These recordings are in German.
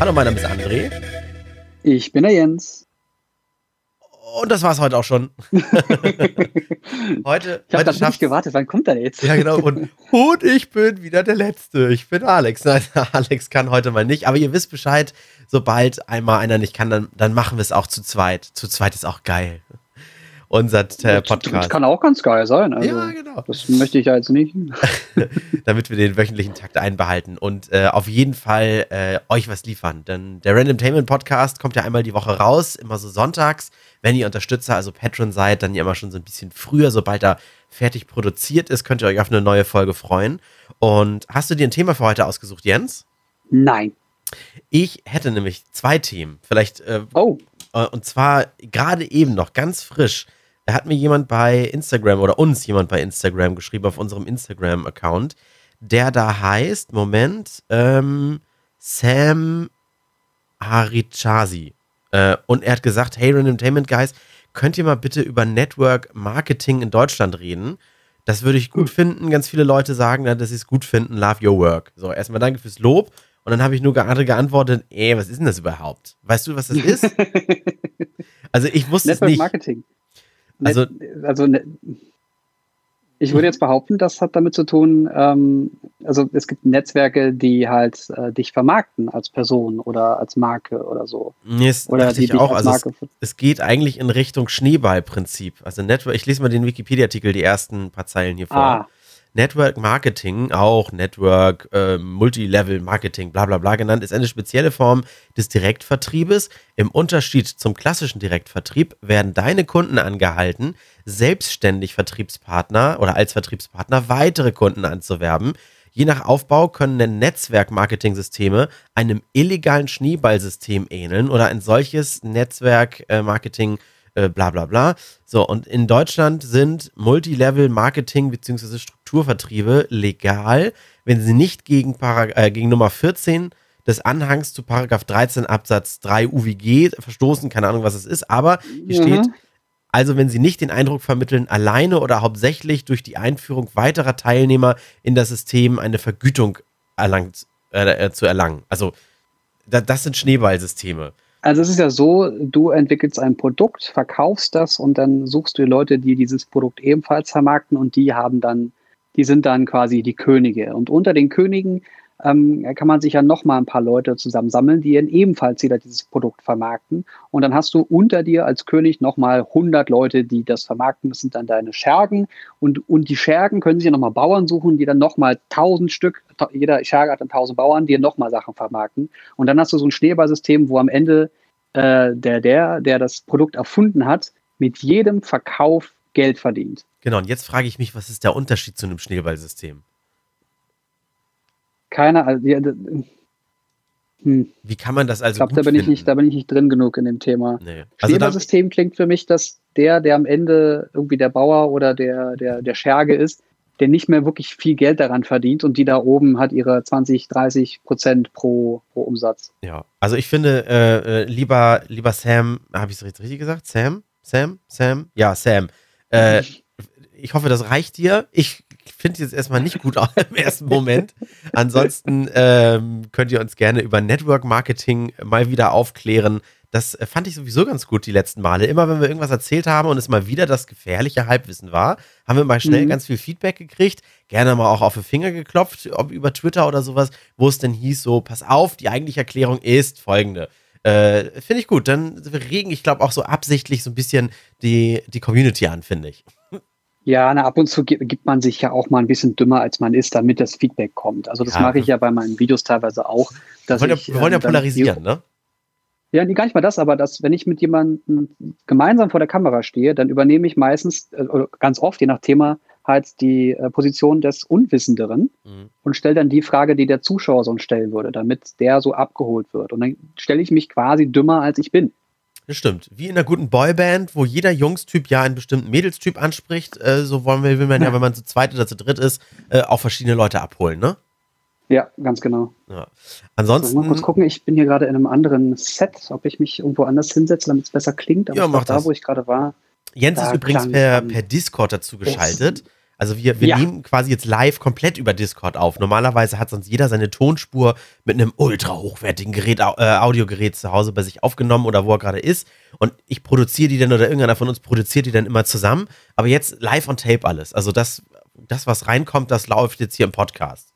Hallo, mein Name ist André. Ich bin der Jens. Und das war's heute auch schon. heute. Ich habe nicht gewartet, wann kommt er jetzt? Ja, genau. Und, und ich bin wieder der Letzte. Ich bin Alex. Nein, Alex kann heute mal nicht. Aber ihr wisst Bescheid, sobald einmal einer nicht kann, dann, dann machen wir es auch zu zweit. Zu zweit ist auch geil unser äh, Podcast. Das kann auch ganz geil sein. Also, ja, genau. Das möchte ich ja jetzt nicht. Damit wir den wöchentlichen Takt einbehalten und äh, auf jeden Fall äh, euch was liefern. Denn der Randomtainment Podcast kommt ja einmal die Woche raus, immer so sonntags. Wenn ihr Unterstützer, also Patron seid, dann ja immer schon so ein bisschen früher, sobald er fertig produziert ist, könnt ihr euch auf eine neue Folge freuen. Und hast du dir ein Thema für heute ausgesucht, Jens? Nein. Ich hätte nämlich zwei Themen. Vielleicht. Äh, oh. Äh, und zwar gerade eben noch ganz frisch da hat mir jemand bei Instagram oder uns jemand bei Instagram geschrieben auf unserem Instagram-Account, der da heißt, Moment, ähm, Sam Harichazi. Äh, und er hat gesagt, hey Randomtainment Guys, könnt ihr mal bitte über Network Marketing in Deutschland reden? Das würde ich gut finden. Ganz viele Leute sagen, dass sie es gut finden. Love your work. So, erstmal danke fürs Lob. Und dann habe ich nur gerade geantwortet, ey, was ist denn das überhaupt? Weißt du, was das ist? also ich wusste Network es nicht. Marketing. Also, also ne, ich würde jetzt behaupten, das hat damit zu tun, ähm, also es gibt Netzwerke, die halt äh, dich vermarkten als Person oder als Marke oder so. Nee, das oder die ich auch. Also es, es, geht eigentlich in Richtung Schneeballprinzip. Also Network, ich lese mal den Wikipedia-Artikel, die ersten paar Zeilen hier vor. Ah. Network Marketing, auch Network, äh, Multilevel Marketing, bla bla bla genannt, ist eine spezielle Form des Direktvertriebes. Im Unterschied zum klassischen Direktvertrieb werden deine Kunden angehalten, selbstständig Vertriebspartner oder als Vertriebspartner weitere Kunden anzuwerben. Je nach Aufbau können Netzwerk-Marketing-Systeme einem illegalen Schneeballsystem ähneln oder ein solches Netzwerk-Marketing- äh, bla bla bla. So, und in Deutschland sind Multilevel-Marketing bzw. Strukturvertriebe legal, wenn sie nicht gegen, Parag äh, gegen Nummer 14 des Anhangs zu Paragraph 13 Absatz 3 UWG verstoßen, keine Ahnung, was es ist, aber hier mhm. steht, also wenn sie nicht den Eindruck vermitteln, alleine oder hauptsächlich durch die Einführung weiterer Teilnehmer in das System eine Vergütung erlangt, äh, äh zu erlangen. Also da, das sind Schneeballsysteme. Also es ist ja so, du entwickelst ein Produkt, verkaufst das und dann suchst du Leute, die dieses Produkt ebenfalls vermarkten und die haben dann, die sind dann quasi die Könige. Und unter den Königen ähm, kann man sich ja nochmal ein paar Leute zusammensammeln, die dann ebenfalls wieder dieses Produkt vermarkten. Und dann hast du unter dir als König nochmal 100 Leute, die das vermarkten. Das sind dann deine Schergen. Und, und die Schergen können sich ja nochmal Bauern suchen, die dann nochmal 1000 Stück, jeder Scherge hat dann 1000 Bauern, die nochmal Sachen vermarkten. Und dann hast du so ein Schneeballsystem, wo am Ende äh, der, der, der das Produkt erfunden hat, mit jedem Verkauf Geld verdient. Genau, und jetzt frage ich mich, was ist der Unterschied zu einem Schneeballsystem? Keiner. Also, ja, hm. Wie kann man das also? Ich glaube, da bin ich nicht, da bin ich nicht drin genug in dem Thema. Nee. Also Schneeballsystem klingt für mich, dass der, der am Ende irgendwie der Bauer oder der, der, der Scherge ist, der nicht mehr wirklich viel Geld daran verdient und die da oben hat ihre 20, 30 Prozent pro, pro Umsatz. Ja, also ich finde, äh, äh lieber, lieber Sam, habe ich es richtig gesagt? Sam? Sam? Sam? Ja, Sam. Äh, ich hoffe, das reicht dir. Ich finde jetzt erstmal nicht gut im ersten Moment. Ansonsten ähm, könnt ihr uns gerne über Network Marketing mal wieder aufklären. Das äh, fand ich sowieso ganz gut die letzten Male. Immer wenn wir irgendwas erzählt haben und es mal wieder das gefährliche Halbwissen war, haben wir mal schnell mhm. ganz viel Feedback gekriegt. Gerne mal auch auf den Finger geklopft, ob über Twitter oder sowas, wo es denn hieß, so, pass auf, die eigentliche Erklärung ist folgende. Äh, finde ich gut. Dann regen, ich glaube, auch so absichtlich so ein bisschen die, die Community an, finde ich. Ja, na, ab und zu gibt man sich ja auch mal ein bisschen dümmer, als man ist, damit das Feedback kommt. Also das ja. mache ich ja bei meinen Videos teilweise auch. Dass wir wollen, ich, wir wollen ja ähm, polarisieren, ne? Ja, gar nicht mal das, aber dass, wenn ich mit jemandem gemeinsam vor der Kamera stehe, dann übernehme ich meistens, äh, oder ganz oft, je nach Thema, halt die äh, Position des Unwissenderen mhm. und stelle dann die Frage, die der Zuschauer sonst stellen würde, damit der so abgeholt wird. Und dann stelle ich mich quasi dümmer, als ich bin. Das stimmt. Wie in einer guten Boyband, wo jeder Jungstyp ja einen bestimmten Mädelstyp anspricht, äh, so wollen wir, will man ja, wenn man zu zweit oder zu dritt ist, äh, auch verschiedene Leute abholen, ne? Ja, ganz genau. Ja. Ansonsten. mal kurz gucken, ich bin hier gerade in einem anderen Set, ob ich mich irgendwo anders hinsetze, damit es besser klingt. Aber ja, mach da, das. wo ich gerade war. Jens ist übrigens per, per Discord dazu geschaltet. Also wir, wir ja. nehmen quasi jetzt live komplett über Discord auf. Normalerweise hat sonst jeder seine Tonspur mit einem ultra hochwertigen Gerät, äh, Audiogerät zu Hause bei sich aufgenommen oder wo er gerade ist. Und ich produziere die dann oder irgendeiner von uns produziert die dann immer zusammen. Aber jetzt live on tape alles. Also das, das was reinkommt, das läuft jetzt hier im Podcast.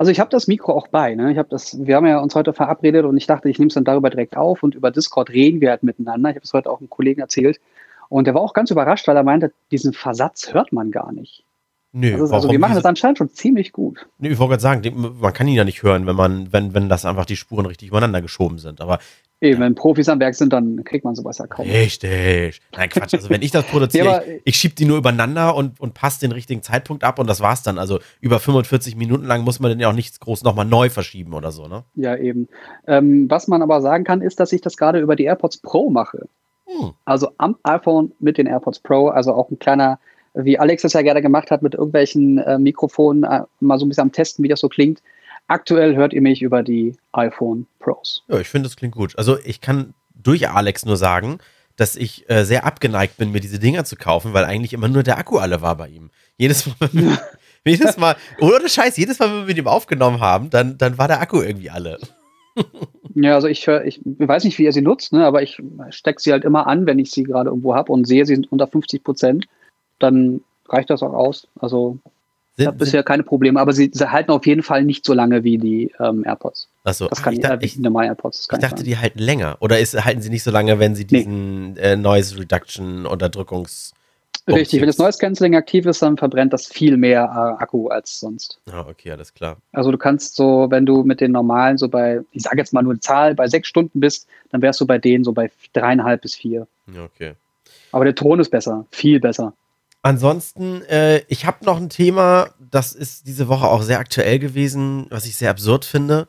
Also ich habe das Mikro auch bei. Ne? Ich habe das, wir haben ja uns heute verabredet und ich dachte, ich nehme es dann darüber direkt auf und über Discord reden wir halt miteinander. Ich habe es heute auch einem Kollegen erzählt. Und der war auch ganz überrascht, weil er meinte, diesen Versatz hört man gar nicht. Nö, also, also wir machen das anscheinend schon ziemlich gut. Nö, ich wollte gerade sagen, man kann ihn ja nicht hören, wenn man, wenn, wenn das einfach die Spuren richtig übereinander geschoben sind. Aber Eben, wenn Profis am Werk sind, dann kriegt man sowas ja kaum. Richtig. Nein, Quatsch. Also wenn ich das produziere, ja, ich, ich schiebe die nur übereinander und, und passe den richtigen Zeitpunkt ab und das war's dann. Also über 45 Minuten lang muss man dann ja auch nichts groß nochmal neu verschieben oder so, ne? Ja, eben. Ähm, was man aber sagen kann, ist, dass ich das gerade über die AirPods Pro mache. Hm. Also am iPhone mit den AirPods Pro, also auch ein kleiner, wie Alex es ja gerne gemacht hat, mit irgendwelchen äh, Mikrofonen äh, mal so ein bisschen am Testen, wie das so klingt. Aktuell hört ihr mich über die iPhone Pros. Ja, ich finde, das klingt gut. Also ich kann durch Alex nur sagen, dass ich äh, sehr abgeneigt bin, mir diese Dinger zu kaufen, weil eigentlich immer nur der Akku alle war bei ihm. Jedes Mal, jedes Mal, ohne Scheiß, jedes Mal, wenn wir mit ihm aufgenommen haben, dann, dann war der Akku irgendwie alle. Ja, also ich, ich weiß nicht, wie ihr sie nutzt, ne, aber ich stecke sie halt immer an, wenn ich sie gerade irgendwo habe und sehe, sie sind unter 50 Prozent. Dann reicht das auch aus. Also ich habe bisher keine Probleme, aber sie, sie, halten auf jeden Fall nicht so lange wie die ähm, AirPods. Achso, das kann ich, dachte, äh, ich, normale AirPods. ich dachte, die halten länger. Oder ist, halten sie nicht so lange, wenn sie diesen nee. äh, Noise Reduction Unterdrückungs Richtig, wenn das Noise Cancelling aktiv ist, dann verbrennt das viel mehr äh, Akku als sonst. Ah, okay, alles klar. Also du kannst so, wenn du mit den normalen so bei, ich sage jetzt mal nur eine Zahl, bei sechs Stunden bist, dann wärst du bei denen so bei dreieinhalb bis vier. Okay. Aber der Ton ist besser, viel besser. Ansonsten, äh, ich habe noch ein Thema, das ist diese Woche auch sehr aktuell gewesen, was ich sehr absurd finde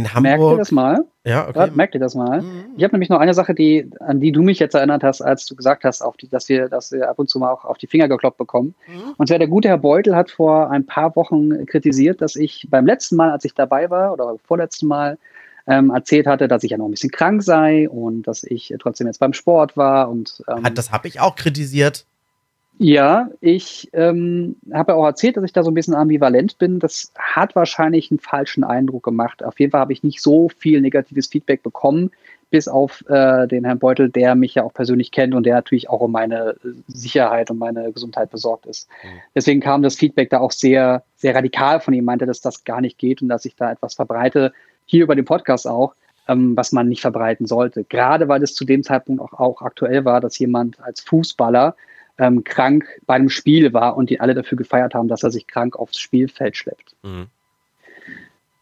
in Hamburg. Merkt ihr das mal? Ja, okay. Ja, merkt ihr das mal? Ich habe nämlich noch eine Sache, die, an die du mich jetzt erinnert hast, als du gesagt hast, die, dass, wir, dass wir ab und zu mal auch auf die Finger gekloppt bekommen. Mhm. Und zwar der gute Herr Beutel hat vor ein paar Wochen kritisiert, dass ich beim letzten Mal, als ich dabei war, oder vorletzten Mal, ähm, erzählt hatte, dass ich ja noch ein bisschen krank sei und dass ich trotzdem jetzt beim Sport war. Und, ähm, das habe ich auch kritisiert. Ja, ich ähm, habe ja auch erzählt, dass ich da so ein bisschen ambivalent bin. Das hat wahrscheinlich einen falschen Eindruck gemacht. Auf jeden Fall habe ich nicht so viel negatives Feedback bekommen, bis auf äh, den Herrn Beutel, der mich ja auch persönlich kennt und der natürlich auch um meine Sicherheit und meine Gesundheit besorgt ist. Mhm. Deswegen kam das Feedback da auch sehr, sehr radikal von ihm, meinte, dass das gar nicht geht und dass ich da etwas verbreite, hier über den Podcast auch, ähm, was man nicht verbreiten sollte. Gerade weil es zu dem Zeitpunkt auch, auch aktuell war, dass jemand als Fußballer ähm, krank bei einem Spiel war und die alle dafür gefeiert haben, dass er sich krank aufs Spielfeld schleppt. Mhm.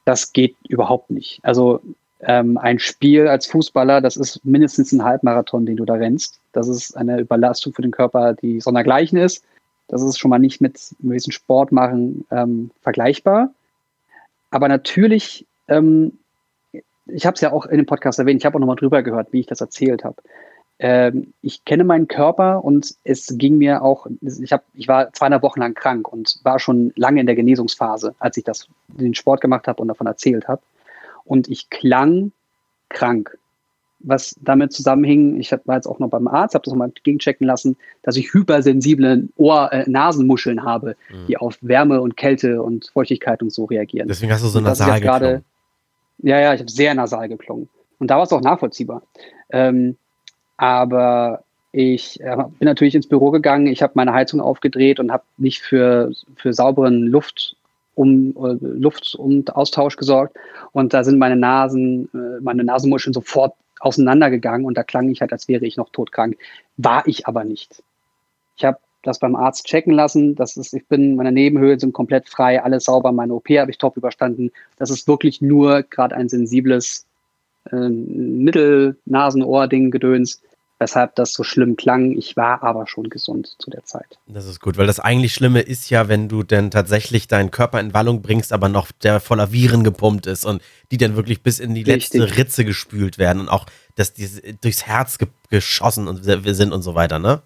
Das geht überhaupt nicht. Also ähm, ein Spiel als Fußballer, das ist mindestens ein Halbmarathon, den du da rennst. Das ist eine Überlastung für den Körper, die sondergleichen ist. Das ist schon mal nicht mit gewissen Sport machen ähm, vergleichbar. Aber natürlich, ähm, ich habe es ja auch in dem Podcast erwähnt, ich habe auch nochmal drüber gehört, wie ich das erzählt habe ich kenne meinen Körper und es ging mir auch, ich, hab, ich war zweieinhalb Wochen lang krank und war schon lange in der Genesungsphase, als ich das, den Sport gemacht habe und davon erzählt habe. Und ich klang krank. Was damit zusammenhing, ich war jetzt auch noch beim Arzt, habe das nochmal gegenchecken lassen, dass ich hypersensible Ohr-, äh, Nasenmuscheln habe, mhm. die auf Wärme und Kälte und Feuchtigkeit und so reagieren. Deswegen hast du so nasal geklungen. Ja, ja, ich habe sehr nasal geklungen. Und da war es auch nachvollziehbar. Ähm, aber ich äh, bin natürlich ins Büro gegangen, ich habe meine Heizung aufgedreht und habe nicht für, für sauberen Luft um äh, Luft und Austausch gesorgt. Und da sind meine Nasen, äh, meine Nasenmuscheln sofort auseinandergegangen und da klang ich halt, als wäre ich noch todkrank. War ich aber nicht. Ich habe das beim Arzt checken lassen. Das ist, ich bin, meine Nebenhöhlen sind komplett frei, alles sauber. Meine OP habe ich top überstanden. Das ist wirklich nur gerade ein sensibles äh, Mittel-Nasen-Ohr-Ding-Gedöns weshalb das so schlimm klang. Ich war aber schon gesund zu der Zeit. Das ist gut, weil das eigentlich Schlimme ist ja, wenn du denn tatsächlich deinen Körper in Wallung bringst, aber noch der voller Viren gepumpt ist und die dann wirklich bis in die Richtig. letzte Ritze gespült werden und auch, dass die durchs Herz ge geschossen und wir sind und so weiter, ne?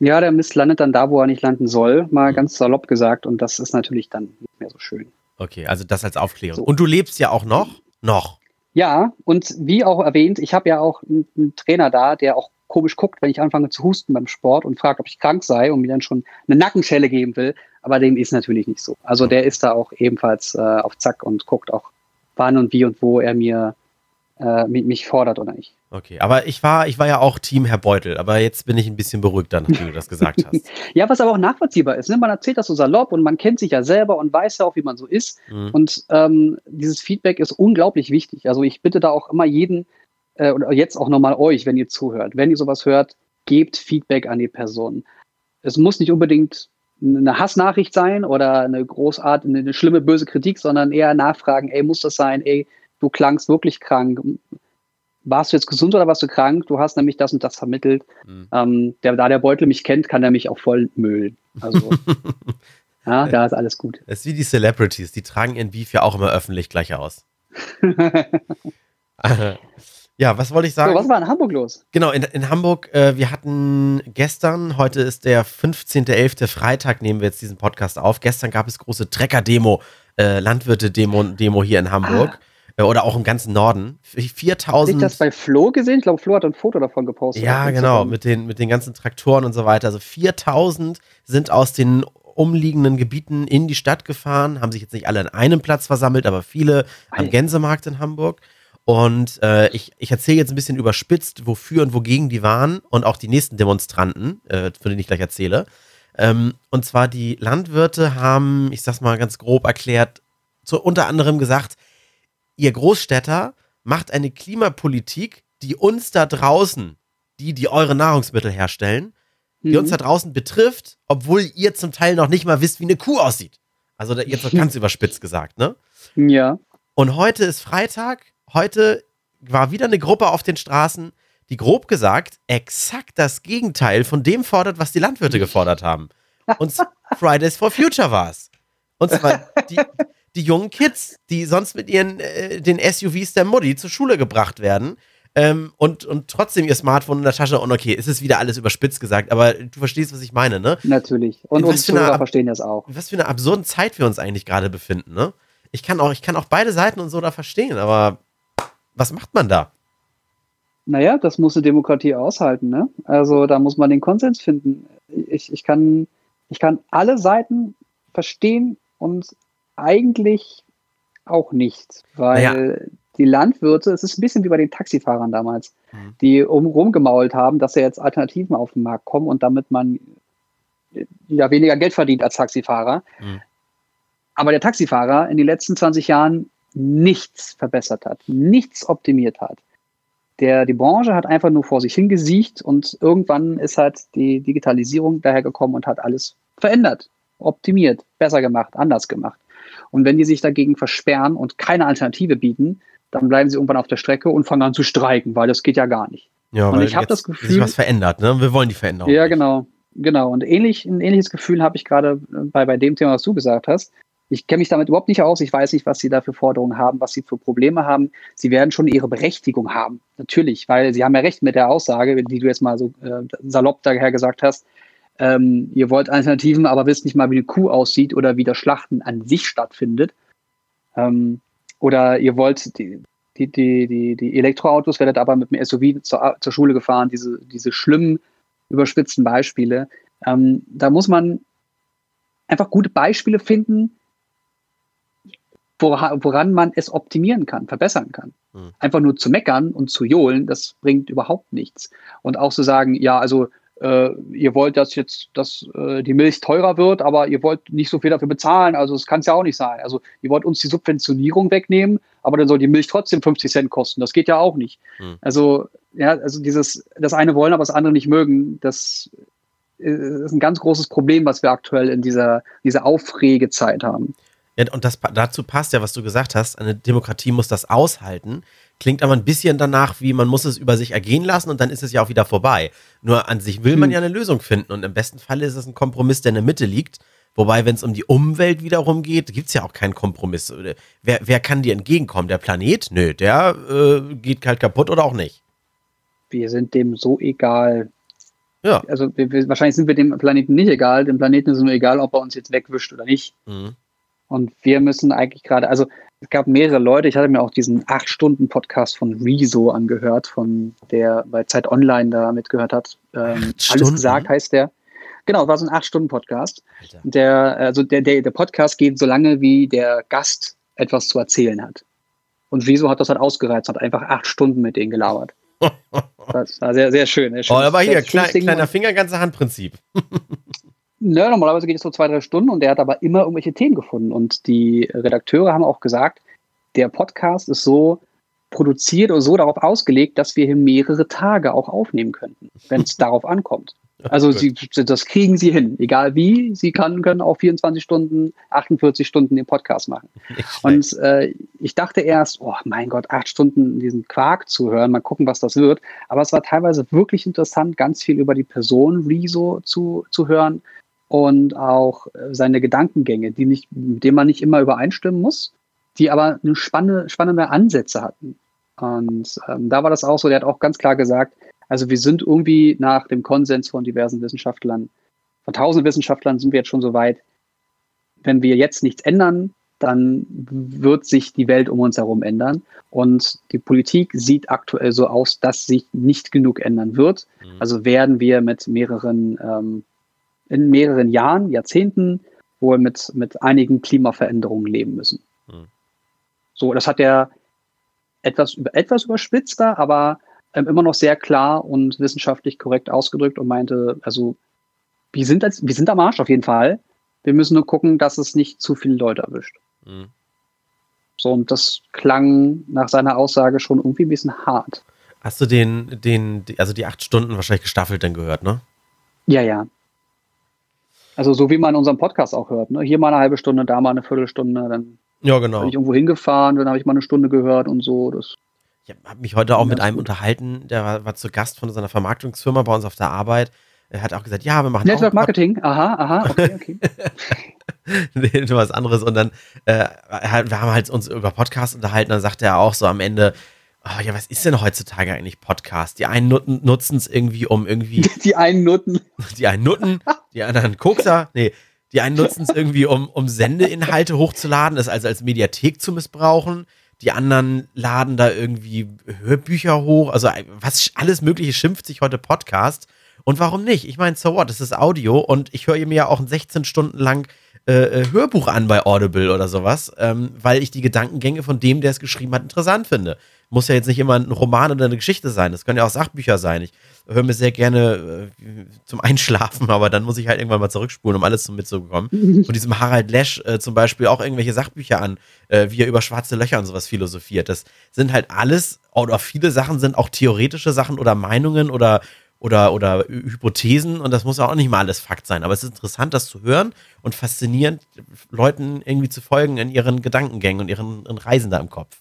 Ja, der Mist landet dann da, wo er nicht landen soll, mal mhm. ganz salopp gesagt. Und das ist natürlich dann nicht mehr so schön. Okay, also das als Aufklärung. So. Und du lebst ja auch noch? Noch. Ja, und wie auch erwähnt, ich habe ja auch einen, Trainer da, der auch komisch guckt, wenn ich anfange zu husten beim Sport und fragt, ob ich krank sei und mir dann schon eine Nackenschelle geben will. aber dem ist natürlich nicht so. Also der ist da auch ebenfalls äh, auf Zack und guckt auch wann und wie und wo er mir äh, mich fordert oder nicht. Okay, aber ich war, ich war ja auch Team Herr Beutel, aber jetzt bin ich ein bisschen beruhigter, nachdem du das gesagt hast. ja, was aber auch nachvollziehbar ist. Ne? Man erzählt das so salopp und man kennt sich ja selber und weiß ja auch, wie man so ist. Mhm. Und ähm, dieses Feedback ist unglaublich wichtig. Also ich bitte da auch immer jeden, äh, oder jetzt auch nochmal euch, wenn ihr zuhört, wenn ihr sowas hört, gebt Feedback an die Person. Es muss nicht unbedingt eine Hassnachricht sein oder eine großartige, eine schlimme, böse Kritik, sondern eher nachfragen, ey, muss das sein? Ey, du klangst wirklich krank. Warst du jetzt gesund oder warst du krank? Du hast nämlich das und das vermittelt. Mhm. Ähm, der, da der Beutel mich kennt, kann er mich auch voll müllen. Also, ja, da ist alles gut. Es ist wie die Celebrities, die tragen ihren Beef ja auch immer öffentlich gleich aus. Ja, was wollte ich sagen? So, was war in Hamburg los? Genau, in, in Hamburg, äh, wir hatten gestern, heute ist der 15.11. Freitag, nehmen wir jetzt diesen Podcast auf. Gestern gab es große Trecker-Demo, äh, Landwirte-Demo Demo hier in Hamburg. Ah. Äh, oder auch im ganzen Norden. 4000. Hast du das bei Flo gesehen? Ich glaube, Flo hat ein Foto davon gepostet. Ja, genau, mit den, mit den ganzen Traktoren und so weiter. Also 4000 sind aus den umliegenden Gebieten in die Stadt gefahren, haben sich jetzt nicht alle an einem Platz versammelt, aber viele am Gänsemarkt in Hamburg. Und äh, ich, ich erzähle jetzt ein bisschen überspitzt, wofür und wogegen die waren und auch die nächsten Demonstranten, äh, von denen ich gleich erzähle. Ähm, und zwar die Landwirte haben, ich sag's mal ganz grob erklärt, zu, unter anderem gesagt, ihr Großstädter macht eine Klimapolitik, die uns da draußen, die, die eure Nahrungsmittel herstellen, die mhm. uns da draußen betrifft, obwohl ihr zum Teil noch nicht mal wisst, wie eine Kuh aussieht. Also jetzt ganz überspitzt gesagt, ne? Ja. Und heute ist Freitag heute war wieder eine Gruppe auf den Straßen, die grob gesagt exakt das Gegenteil von dem fordert, was die Landwirte gefordert haben. Und Fridays for Future war es. Und zwar die, die jungen Kids, die sonst mit ihren äh, den SUVs der Mutti zur Schule gebracht werden ähm, und, und trotzdem ihr Smartphone in der Tasche und okay, es ist wieder alles überspitzt gesagt, aber du verstehst, was ich meine, ne? Natürlich. Und uns Zuhörer verstehen das auch. Was für eine absurde Zeit wir uns eigentlich gerade befinden, ne? Ich kann auch, ich kann auch beide Seiten und so da verstehen, aber was macht man da? Naja, das muss eine Demokratie aushalten. Ne? Also da muss man den Konsens finden. Ich, ich, kann, ich kann alle Seiten verstehen und eigentlich auch nicht, weil naja. die Landwirte, es ist ein bisschen wie bei den Taxifahrern damals, mhm. die um, rumgemault haben, dass ja jetzt Alternativen auf den Markt kommen und damit man ja weniger Geld verdient als Taxifahrer. Mhm. Aber der Taxifahrer in den letzten 20 Jahren nichts verbessert hat, nichts optimiert hat. Der, die Branche hat einfach nur vor sich hingesiecht und irgendwann ist halt die Digitalisierung dahergekommen und hat alles verändert, optimiert, besser gemacht, anders gemacht. Und wenn die sich dagegen versperren und keine Alternative bieten, dann bleiben sie irgendwann auf der Strecke und fangen an zu streiken, weil das geht ja gar nicht. Ja, und ich habe das Gefühl, sich was verändert, ne? Wir wollen die Veränderung. Ja, nicht. genau, genau. Und ähnlich, ein ähnliches Gefühl habe ich gerade bei, bei dem Thema, was du gesagt hast. Ich kenne mich damit überhaupt nicht aus. Ich weiß nicht, was sie da für Forderungen haben, was sie für Probleme haben. Sie werden schon ihre Berechtigung haben. Natürlich, weil sie haben ja recht mit der Aussage, die du jetzt mal so äh, salopp daher gesagt hast. Ähm, ihr wollt Alternativen, aber wisst nicht mal, wie eine Kuh aussieht oder wie das Schlachten an sich stattfindet. Ähm, oder ihr wollt die, die, die, die, die Elektroautos, werdet aber mit dem SUV zur, zur Schule gefahren, diese, diese schlimmen, überspitzten Beispiele. Ähm, da muss man einfach gute Beispiele finden, woran man es optimieren kann, verbessern kann. Hm. Einfach nur zu meckern und zu johlen, das bringt überhaupt nichts. Und auch zu sagen, ja, also äh, ihr wollt, dass jetzt dass, äh, die Milch teurer wird, aber ihr wollt nicht so viel dafür bezahlen, also das kann es ja auch nicht sein. Also ihr wollt uns die Subventionierung wegnehmen, aber dann soll die Milch trotzdem 50 Cent kosten. Das geht ja auch nicht. Hm. Also, ja, also dieses, das eine wollen, aber das andere nicht mögen, das ist ein ganz großes Problem, was wir aktuell in dieser, dieser Aufregezeit haben. Ja, und das, dazu passt ja, was du gesagt hast, eine Demokratie muss das aushalten. Klingt aber ein bisschen danach, wie man muss es über sich ergehen lassen und dann ist es ja auch wieder vorbei. Nur an sich will man hm. ja eine Lösung finden und im besten Fall ist es ein Kompromiss, der in der Mitte liegt. Wobei, wenn es um die Umwelt wiederum geht, gibt es ja auch keinen Kompromiss. Wer, wer kann dir entgegenkommen? Der Planet? Nö, der äh, geht kalt kaputt oder auch nicht. Wir sind dem so egal. Ja. Also wir, wir, wahrscheinlich sind wir dem Planeten nicht egal. Dem Planeten ist es nur egal, ob er uns jetzt wegwischt oder nicht. Mhm. Und wir müssen eigentlich gerade, also es gab mehrere Leute, ich hatte mir auch diesen acht Stunden Podcast von Rezo angehört, von der bei Zeit Online da mitgehört hat. Ähm, alles gesagt heißt der. Genau, war so ein 8-Stunden-Podcast. Der, also der, der, der Podcast geht so lange, wie der Gast etwas zu erzählen hat. Und Wieso hat das halt ausgereizt, hat einfach acht Stunden mit denen gelabert. Das war sehr, sehr schön. Sehr schön. Oh, aber hier, klein, kleiner Finger, ganze Handprinzip. Ne, normalerweise geht es so zwei, drei Stunden und der hat aber immer irgendwelche Themen gefunden. Und die Redakteure haben auch gesagt, der Podcast ist so produziert oder so darauf ausgelegt, dass wir hier mehrere Tage auch aufnehmen könnten, wenn es darauf ankommt. Also sie, das kriegen sie hin, egal wie. Sie kann, können auch 24 Stunden, 48 Stunden den Podcast machen. Und äh, ich dachte erst, oh mein Gott, acht Stunden diesen Quark zu hören, mal gucken, was das wird. Aber es war teilweise wirklich interessant, ganz viel über die Person Rezo zu, zu hören und auch äh, seine Gedankengänge, die nicht, mit denen man nicht immer übereinstimmen muss, die aber eine spannende, spannende Ansätze hatten. Und ähm, da war das auch so, der hat auch ganz klar gesagt, also wir sind irgendwie nach dem Konsens von diversen Wissenschaftlern, von tausend Wissenschaftlern sind wir jetzt schon so weit, wenn wir jetzt nichts ändern, dann wird sich die Welt um uns herum ändern. Und die Politik sieht aktuell so aus, dass sich nicht genug ändern wird. Mhm. Also werden wir mit mehreren, ähm, in mehreren Jahren, Jahrzehnten wohl mit, mit einigen Klimaveränderungen leben müssen. Mhm. So, das hat er etwas, etwas überspitzter, aber ähm, immer noch sehr klar und wissenschaftlich korrekt ausgedrückt und meinte, also wir sind, als, wir sind am Arsch auf jeden Fall. Wir müssen nur gucken, dass es nicht zu viele Leute erwischt. Mhm. So, und das klang nach seiner Aussage schon irgendwie ein bisschen hart. Hast du den, den, also die acht Stunden wahrscheinlich gestaffelt dann gehört, ne? Ja, ja. Also so wie man in unserem Podcast auch hört, ne? Hier mal eine halbe Stunde, da mal eine Viertelstunde, dann ja, genau. bin ich irgendwo hingefahren, dann habe ich mal eine Stunde gehört und so. Das ich habe mich heute auch mit einem unterhalten, der war, war zu Gast von seiner Vermarktungsfirma bei uns auf der Arbeit. Er hat auch gesagt, ja, wir machen Network Marketing, aha, aha, okay, okay. nee, was anderes. Und dann, äh, wir haben halt uns über Podcasts unterhalten, dann sagte er auch so am Ende, oh, ja, was ist denn heutzutage eigentlich Podcast? Die einen nutzen es irgendwie, um irgendwie. Die einen nutten. Die einen nutten, die anderen Kokser. Nee, die einen nutzen es irgendwie, um, um Sendeinhalte hochzuladen, das also als Mediathek zu missbrauchen die anderen laden da irgendwie Hörbücher hoch, also was alles Mögliche schimpft sich heute Podcast. Und warum nicht? Ich meine, so what, das ist Audio und ich höre mir ja auch ein 16 Stunden lang äh, äh, Hörbuch an bei Audible oder sowas, ähm, weil ich die Gedankengänge von dem, der es geschrieben hat, interessant finde. Muss ja jetzt nicht immer ein Roman oder eine Geschichte sein, das können ja auch Sachbücher sein. Ich höre mir sehr gerne äh, zum Einschlafen, aber dann muss ich halt irgendwann mal zurückspulen, um alles mitzubekommen. Und diesem Harald Lesch äh, zum Beispiel auch irgendwelche Sachbücher an, äh, wie er über schwarze Löcher und sowas philosophiert. Das sind halt alles, oder viele Sachen sind auch theoretische Sachen oder Meinungen oder, oder, oder Hypothesen und das muss auch nicht mal alles Fakt sein. Aber es ist interessant, das zu hören und faszinierend, Leuten irgendwie zu folgen in ihren Gedankengängen und ihren, ihren Reisen da im Kopf.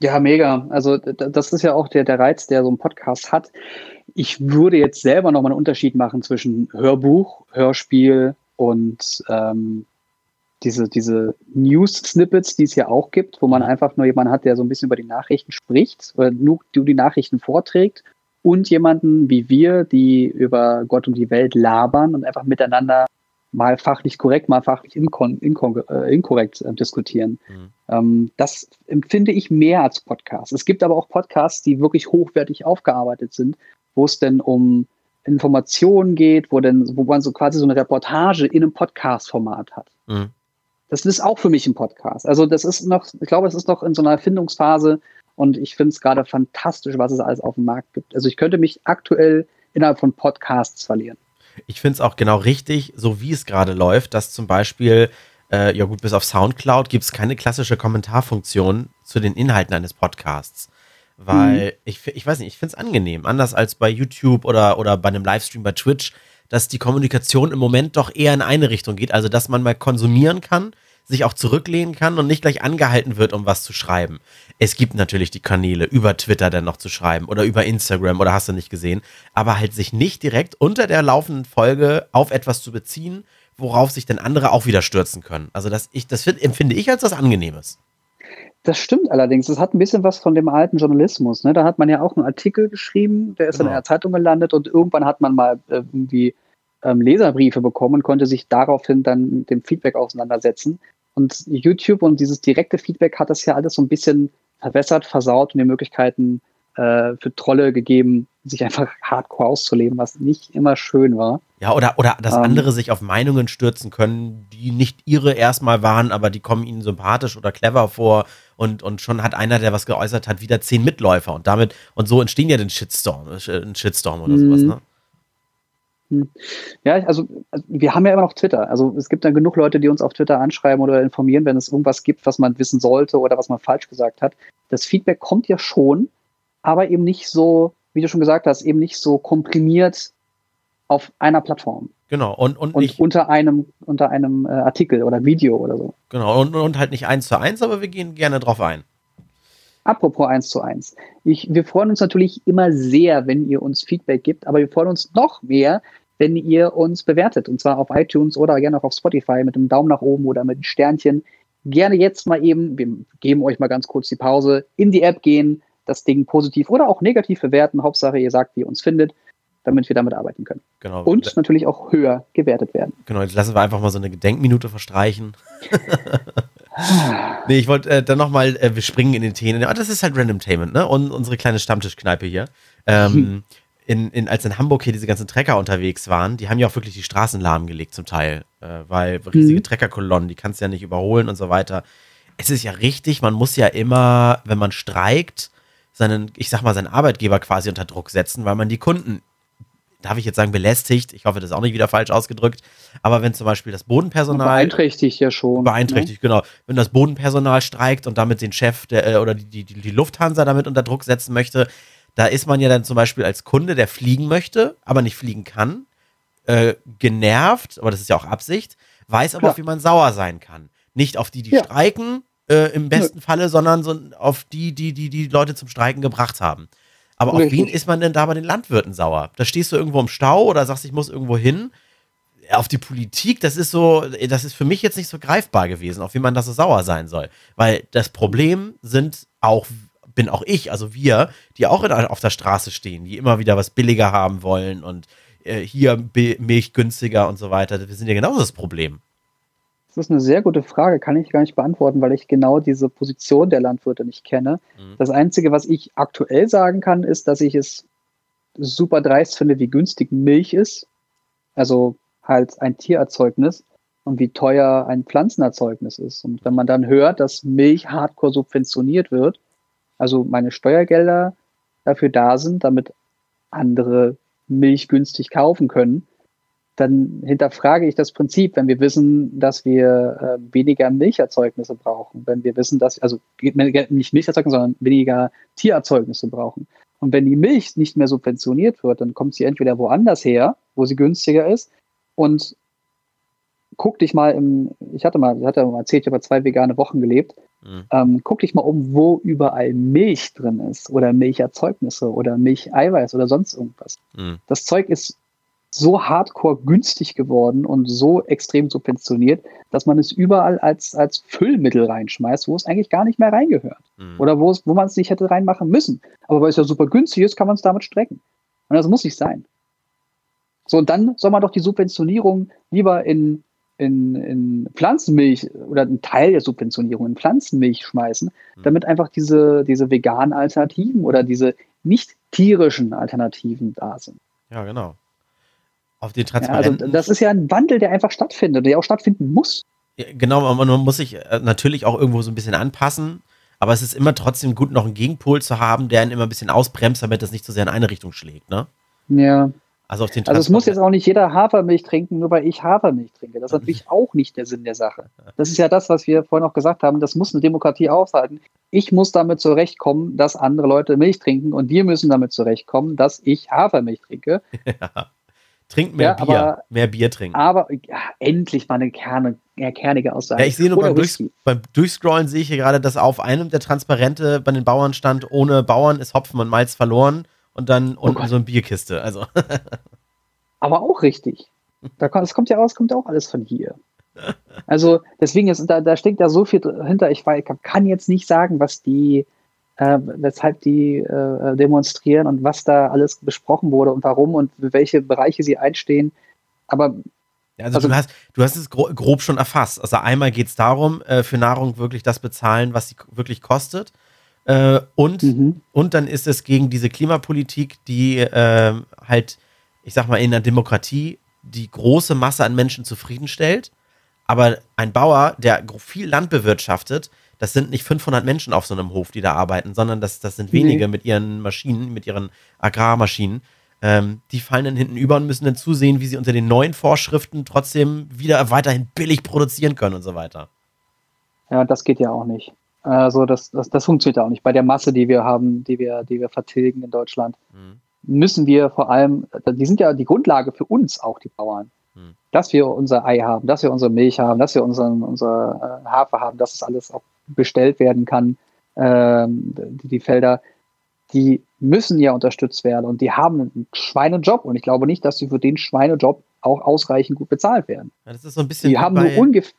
Ja, mega. Also das ist ja auch der, der Reiz, der so ein Podcast hat. Ich würde jetzt selber nochmal einen Unterschied machen zwischen Hörbuch, Hörspiel und ähm, diese, diese News-Snippets, die es ja auch gibt, wo man mhm. einfach nur jemanden hat, der so ein bisschen über die Nachrichten spricht oder nur die Nachrichten vorträgt und jemanden wie wir, die über Gott und die Welt labern und einfach miteinander mal fachlich korrekt, mal fachlich inkon, inkon, äh, inkorrekt äh, diskutieren. Mhm. Ähm, das empfinde ich mehr als Podcast. Es gibt aber auch Podcasts, die wirklich hochwertig aufgearbeitet sind, wo es denn um Informationen geht, wo denn, wo man so quasi so eine Reportage in einem Podcast-Format hat. Mhm. Das ist auch für mich ein Podcast. Also das ist noch, ich glaube, es ist noch in so einer Erfindungsphase und ich finde es gerade fantastisch, was es alles auf dem Markt gibt. Also ich könnte mich aktuell innerhalb von Podcasts verlieren. Ich finde es auch genau richtig, so wie es gerade läuft, dass zum Beispiel, äh, ja gut, bis auf Soundcloud gibt es keine klassische Kommentarfunktion zu den Inhalten eines Podcasts. Weil mhm. ich, ich weiß nicht, ich finde es angenehm. Anders als bei YouTube oder, oder bei einem Livestream bei Twitch, dass die Kommunikation im Moment doch eher in eine Richtung geht. Also, dass man mal konsumieren kann, sich auch zurücklehnen kann und nicht gleich angehalten wird, um was zu schreiben. Es gibt natürlich die Kanäle, über Twitter dann noch zu schreiben oder über Instagram oder hast du nicht gesehen, aber halt sich nicht direkt unter der laufenden Folge auf etwas zu beziehen, worauf sich dann andere auch wieder stürzen können. Also das, ich, das find, empfinde ich als was Angenehmes. Das stimmt allerdings. Das hat ein bisschen was von dem alten Journalismus. Ne? Da hat man ja auch einen Artikel geschrieben, der ist genau. in der Zeitung gelandet und irgendwann hat man mal äh, irgendwie ähm, Leserbriefe bekommen und konnte sich daraufhin dann mit dem Feedback auseinandersetzen. Und YouTube und dieses direkte Feedback hat das ja alles so ein bisschen verwässert, versaut und die Möglichkeiten äh, für Trolle gegeben, sich einfach hardcore auszuleben, was nicht immer schön war. Ja, oder, oder dass ähm, andere sich auf Meinungen stürzen können, die nicht ihre erstmal waren, aber die kommen ihnen sympathisch oder clever vor und, und schon hat einer, der was geäußert hat, wieder zehn Mitläufer und damit, und so entstehen ja den Shitstorm, äh, ein Shitstorm oder sowas, mhm. ne? Hm. Ja, also, also wir haben ja immer noch Twitter. Also es gibt dann genug Leute, die uns auf Twitter anschreiben oder informieren, wenn es irgendwas gibt, was man wissen sollte oder was man falsch gesagt hat. Das Feedback kommt ja schon, aber eben nicht so, wie du schon gesagt hast, eben nicht so komprimiert auf einer Plattform. Genau, und, und, und nicht, unter einem, unter einem äh, Artikel oder Video oder so. Genau, und, und halt nicht eins zu eins, aber wir gehen gerne drauf ein. Apropos eins zu eins. Ich, wir freuen uns natürlich immer sehr, wenn ihr uns Feedback gibt, aber wir freuen uns noch mehr, wenn ihr uns bewertet. Und zwar auf iTunes oder gerne auch auf Spotify mit einem Daumen nach oben oder mit einem Sternchen. Gerne jetzt mal eben, wir geben euch mal ganz kurz die Pause, in die App gehen, das Ding positiv oder auch negativ bewerten. Hauptsache, ihr sagt, wie ihr uns findet, damit wir damit arbeiten können. Genau. Und natürlich auch höher gewertet werden. Genau, jetzt lassen wir einfach mal so eine Gedenkminute verstreichen. nee, ich wollte äh, dann nochmal, äh, wir springen in den Themen. Ah, das ist halt Randomtainment, ne? Und unsere kleine Stammtischkneipe hier. Ähm, hm. in, in, als in Hamburg hier diese ganzen Trecker unterwegs waren, die haben ja auch wirklich die Straßen lahmgelegt zum Teil, äh, weil riesige hm. Treckerkolonnen, die kannst du ja nicht überholen und so weiter. Es ist ja richtig, man muss ja immer, wenn man streikt, seinen, ich sag mal, seinen Arbeitgeber quasi unter Druck setzen, weil man die Kunden darf ich jetzt sagen, belästigt. Ich hoffe, das ist auch nicht wieder falsch ausgedrückt. Aber wenn zum Beispiel das Bodenpersonal. Beeinträchtigt ja schon. Beeinträchtigt, ne? genau. Wenn das Bodenpersonal streikt und damit den Chef der, äh, oder die, die, die Lufthansa damit unter Druck setzen möchte, da ist man ja dann zum Beispiel als Kunde, der fliegen möchte, aber nicht fliegen kann, äh, genervt, aber das ist ja auch Absicht, weiß aber, Klar. wie man sauer sein kann. Nicht auf die, die ja. streiken, äh, im besten Nö. Falle, sondern so auf die, die, die die Leute zum Streiken gebracht haben. Aber auf wen ist man denn da bei den Landwirten sauer? Da stehst du irgendwo im Stau oder sagst, ich muss irgendwo hin. Auf die Politik, das ist so, das ist für mich jetzt nicht so greifbar gewesen, auf wie man da so sauer sein soll. Weil das Problem sind auch, bin auch ich, also wir, die auch in, auf der Straße stehen, die immer wieder was billiger haben wollen und äh, hier Milch günstiger und so weiter. Wir sind ja genauso das Problem. Das ist eine sehr gute Frage, kann ich gar nicht beantworten, weil ich genau diese Position der Landwirte nicht kenne. Mhm. Das Einzige, was ich aktuell sagen kann, ist, dass ich es super dreist finde, wie günstig Milch ist. Also halt ein Tiererzeugnis und wie teuer ein Pflanzenerzeugnis ist. Und wenn man dann hört, dass Milch hardcore subventioniert wird, also meine Steuergelder dafür da sind, damit andere Milch günstig kaufen können, dann hinterfrage ich das Prinzip, wenn wir wissen, dass wir äh, weniger Milcherzeugnisse brauchen, wenn wir wissen, dass, also nicht Milcherzeugnisse, sondern weniger Tiererzeugnisse brauchen. Und wenn die Milch nicht mehr subventioniert wird, dann kommt sie entweder woanders her, wo sie günstiger ist, und guck dich mal im, ich hatte mal, ich hatte mal erzählt, ich habe zwei vegane Wochen gelebt, mhm. ähm, guck dich mal um, wo überall Milch drin ist oder Milcherzeugnisse oder Milcheiweiß oder sonst irgendwas. Mhm. Das Zeug ist so hardcore günstig geworden und so extrem subventioniert, dass man es überall als, als Füllmittel reinschmeißt, wo es eigentlich gar nicht mehr reingehört. Mhm. Oder wo, es, wo man es nicht hätte reinmachen müssen. Aber weil es ja super günstig ist, kann man es damit strecken. Und das muss nicht sein. So, und dann soll man doch die Subventionierung lieber in, in, in Pflanzenmilch oder einen Teil der Subventionierung in Pflanzenmilch schmeißen, mhm. damit einfach diese, diese veganen Alternativen oder diese nicht tierischen Alternativen da sind. Ja, genau. Auf den Transparenten. Ja, also das ist ja ein Wandel, der einfach stattfindet, der auch stattfinden muss. Ja, genau, man muss sich äh, natürlich auch irgendwo so ein bisschen anpassen, aber es ist immer trotzdem gut, noch einen Gegenpol zu haben, der ihn immer ein bisschen ausbremst, damit das nicht so sehr in eine Richtung schlägt, ne? Ja. Also, auf den also es muss jetzt auch nicht jeder Hafermilch trinken, nur weil ich Hafermilch trinke. Das ist natürlich auch nicht der Sinn der Sache. Das ist ja das, was wir vorhin auch gesagt haben. Das muss eine Demokratie aushalten. Ich muss damit zurechtkommen, dass andere Leute Milch trinken und wir müssen damit zurechtkommen, dass ich Hafermilch trinke. Ja. Trink mehr ja, Bier. Aber, mehr Bier trinken. Aber ja, endlich mal eine Kerne, ja, kernige Aussage. Ja, ich sehe nur beim, Durchs beim, Durchscrollen sehe ich hier gerade, dass auf einem der Transparente bei den Bauern stand, ohne Bauern ist Hopfen und Malz verloren und dann oh unten Gott. so eine Bierkiste. Also. aber auch richtig. Da kommt, das kommt ja raus, kommt ja auch alles von hier. Also deswegen ist da, da steckt da so viel hinter. Ich, ich kann jetzt nicht sagen, was die äh, weshalb die äh, demonstrieren und was da alles besprochen wurde und warum und welche Bereiche sie einstehen. Aber also, also, du, hast, du hast es grob schon erfasst. Also einmal geht es darum, äh, für Nahrung wirklich das bezahlen, was sie wirklich kostet. Äh, und, mhm. und dann ist es gegen diese Klimapolitik, die äh, halt, ich sag mal, in der Demokratie die große Masse an Menschen zufriedenstellt. Aber ein Bauer, der viel Land bewirtschaftet, das sind nicht 500 Menschen auf so einem Hof, die da arbeiten, sondern das, das sind wenige nee. mit ihren Maschinen, mit ihren Agrarmaschinen. Ähm, die fallen dann hinten über und müssen dann zusehen, wie sie unter den neuen Vorschriften trotzdem wieder weiterhin billig produzieren können und so weiter. Ja, das geht ja auch nicht. Also das, das, das funktioniert ja auch nicht. Bei der Masse, die wir haben, die wir, die wir vertilgen in Deutschland, mhm. müssen wir vor allem, die sind ja die Grundlage für uns auch, die Bauern. Mhm. Dass wir unser Ei haben, dass wir unsere Milch haben, dass wir unseren, unser äh, Hafer haben, dass es alles auch bestellt werden kann, ähm, die, die Felder, die müssen ja unterstützt werden und die haben einen Schweinejob und ich glaube nicht, dass sie für den Schweinejob auch ausreichend gut bezahlt werden. Ja, das ist so ein bisschen die haben nur ungefähr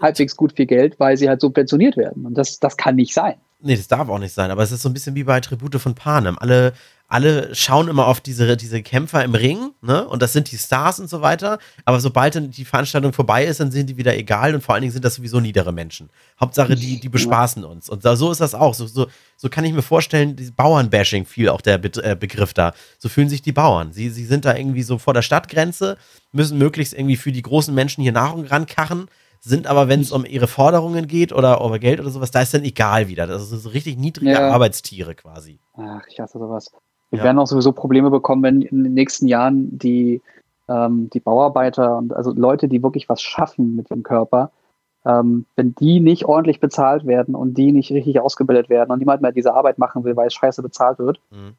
halbwegs gut viel Geld, weil sie halt subventioniert werden. Und das, das kann nicht sein. Nee, das darf auch nicht sein. Aber es ist so ein bisschen wie bei Tribute von Panem. Alle, alle schauen immer auf diese, diese Kämpfer im Ring, ne? Und das sind die Stars und so weiter. Aber sobald dann die Veranstaltung vorbei ist, dann sind die wieder egal und vor allen Dingen sind das sowieso niedere Menschen. Hauptsache, die, die bespaßen uns. Und so ist das auch. So, so, so kann ich mir vorstellen, die Bauernbashing fiel auch der Be äh, Begriff da. So fühlen sich die Bauern. Sie, sie sind da irgendwie so vor der Stadtgrenze, müssen möglichst irgendwie für die großen Menschen hier Nahrung rankachen sind aber, wenn es um ihre Forderungen geht oder über Geld oder sowas, da ist dann egal wieder. Das ist so richtig niedrige ja. Arbeitstiere quasi. Ach, ich hasse sowas. Wir ja. werden auch sowieso Probleme bekommen, wenn in den nächsten Jahren die, ähm, die Bauarbeiter und also Leute, die wirklich was schaffen mit dem Körper, ähm, wenn die nicht ordentlich bezahlt werden und die nicht richtig ausgebildet werden und niemand mehr diese Arbeit machen will, weil es scheiße bezahlt wird, mhm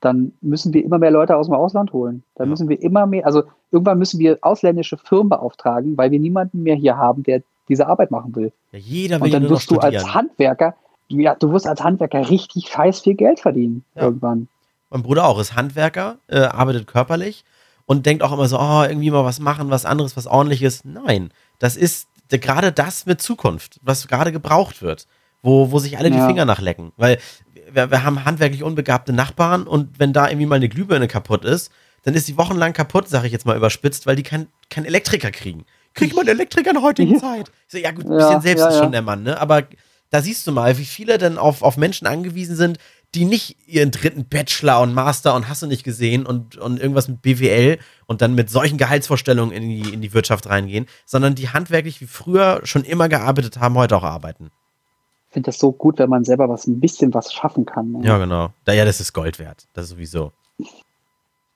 dann müssen wir immer mehr Leute aus dem Ausland holen. Dann ja. müssen wir immer mehr, also irgendwann müssen wir ausländische Firmen beauftragen, weil wir niemanden mehr hier haben, der diese Arbeit machen will. Ja, jeder will Und dann wirst du als Handwerker, ja, du wirst als Handwerker richtig scheiß viel Geld verdienen ja. irgendwann. Mein Bruder auch ist Handwerker, äh, arbeitet körperlich und denkt auch immer so, oh, irgendwie mal was machen, was anderes, was ordentliches. Nein, das ist gerade das mit Zukunft, was gerade gebraucht wird, wo, wo sich alle ja. die Finger nachlecken. Weil wir, wir haben handwerklich unbegabte Nachbarn und wenn da irgendwie mal eine Glühbirne kaputt ist, dann ist die wochenlang kaputt, sage ich jetzt mal überspitzt, weil die keinen kein Elektriker kriegen. Kriegt man Elektriker in der heutigen Zeit? Ich so, ja gut, ein bisschen ja, selbst ja, ist schon der Mann, ne? Aber da siehst du mal, wie viele denn auf, auf Menschen angewiesen sind, die nicht ihren dritten Bachelor und Master und hast du nicht gesehen und, und irgendwas mit BWL und dann mit solchen Gehaltsvorstellungen in die, in die Wirtschaft reingehen, sondern die handwerklich wie früher schon immer gearbeitet haben, heute auch arbeiten finde das so gut, wenn man selber was ein bisschen was schaffen kann. Ne? Ja, genau. Ja, das ist Gold wert. Das sowieso.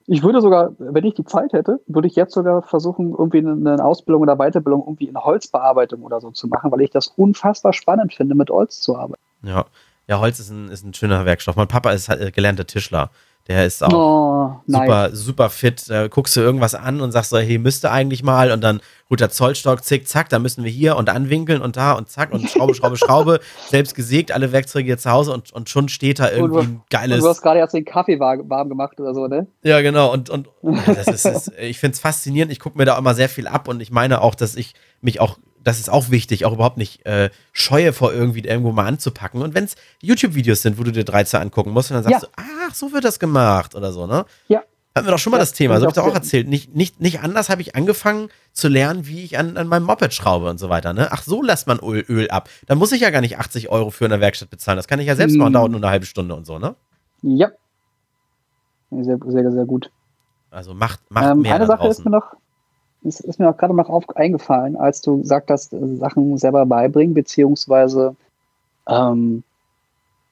Ich würde sogar, wenn ich die Zeit hätte, würde ich jetzt sogar versuchen, irgendwie eine Ausbildung oder Weiterbildung irgendwie in Holzbearbeitung oder so zu machen, weil ich das unfassbar spannend finde, mit Holz zu arbeiten. Ja, ja Holz ist ein, ist ein schöner Werkstoff. Mein Papa ist halt gelernter Tischler. Der ist auch oh, super, nice. super fit. Da guckst du irgendwas an und sagst so, hey, müsste eigentlich mal. Und dann holt der Zollstock, zick, zack, da müssen wir hier und anwinkeln und da und zack und Schraube, Schraube, Schraube. Selbst gesägt, alle Werkzeuge hier zu Hause und, und schon steht da irgendwie ein geiles. Und du hast gerade erst den Kaffee warm gemacht oder so, ne? Ja, genau. Und, und das ist, ist ich finde es faszinierend. Ich gucke mir da immer sehr viel ab und ich meine auch, dass ich mich auch das ist auch wichtig, auch überhaupt nicht äh, scheue vor irgendwie irgendwo mal anzupacken. Und wenn es YouTube-Videos sind, wo du dir 13 angucken musst, und dann sagst ja. du, ach, so wird das gemacht oder so, ne? Ja. Hatten wir doch schon mal ja, das Thema, so habe ich doch auch erzählt. Nicht, nicht, nicht anders habe ich angefangen zu lernen, wie ich an, an meinem Moped schraube und so weiter. Ne? Ach, so lässt man Öl, Öl ab. Dann muss ich ja gar nicht 80 Euro für eine Werkstatt bezahlen. Das kann ich ja selbst machen, dauert nur eine halbe Stunde und so, ne? Ja. Sehr, sehr, sehr gut. Also macht, macht ähm, mehr Eine Sache draußen. ist mir noch, ist, ist mir auch gerade noch auf, eingefallen, als du gesagt hast, äh, Sachen selber beibringen, beziehungsweise ähm,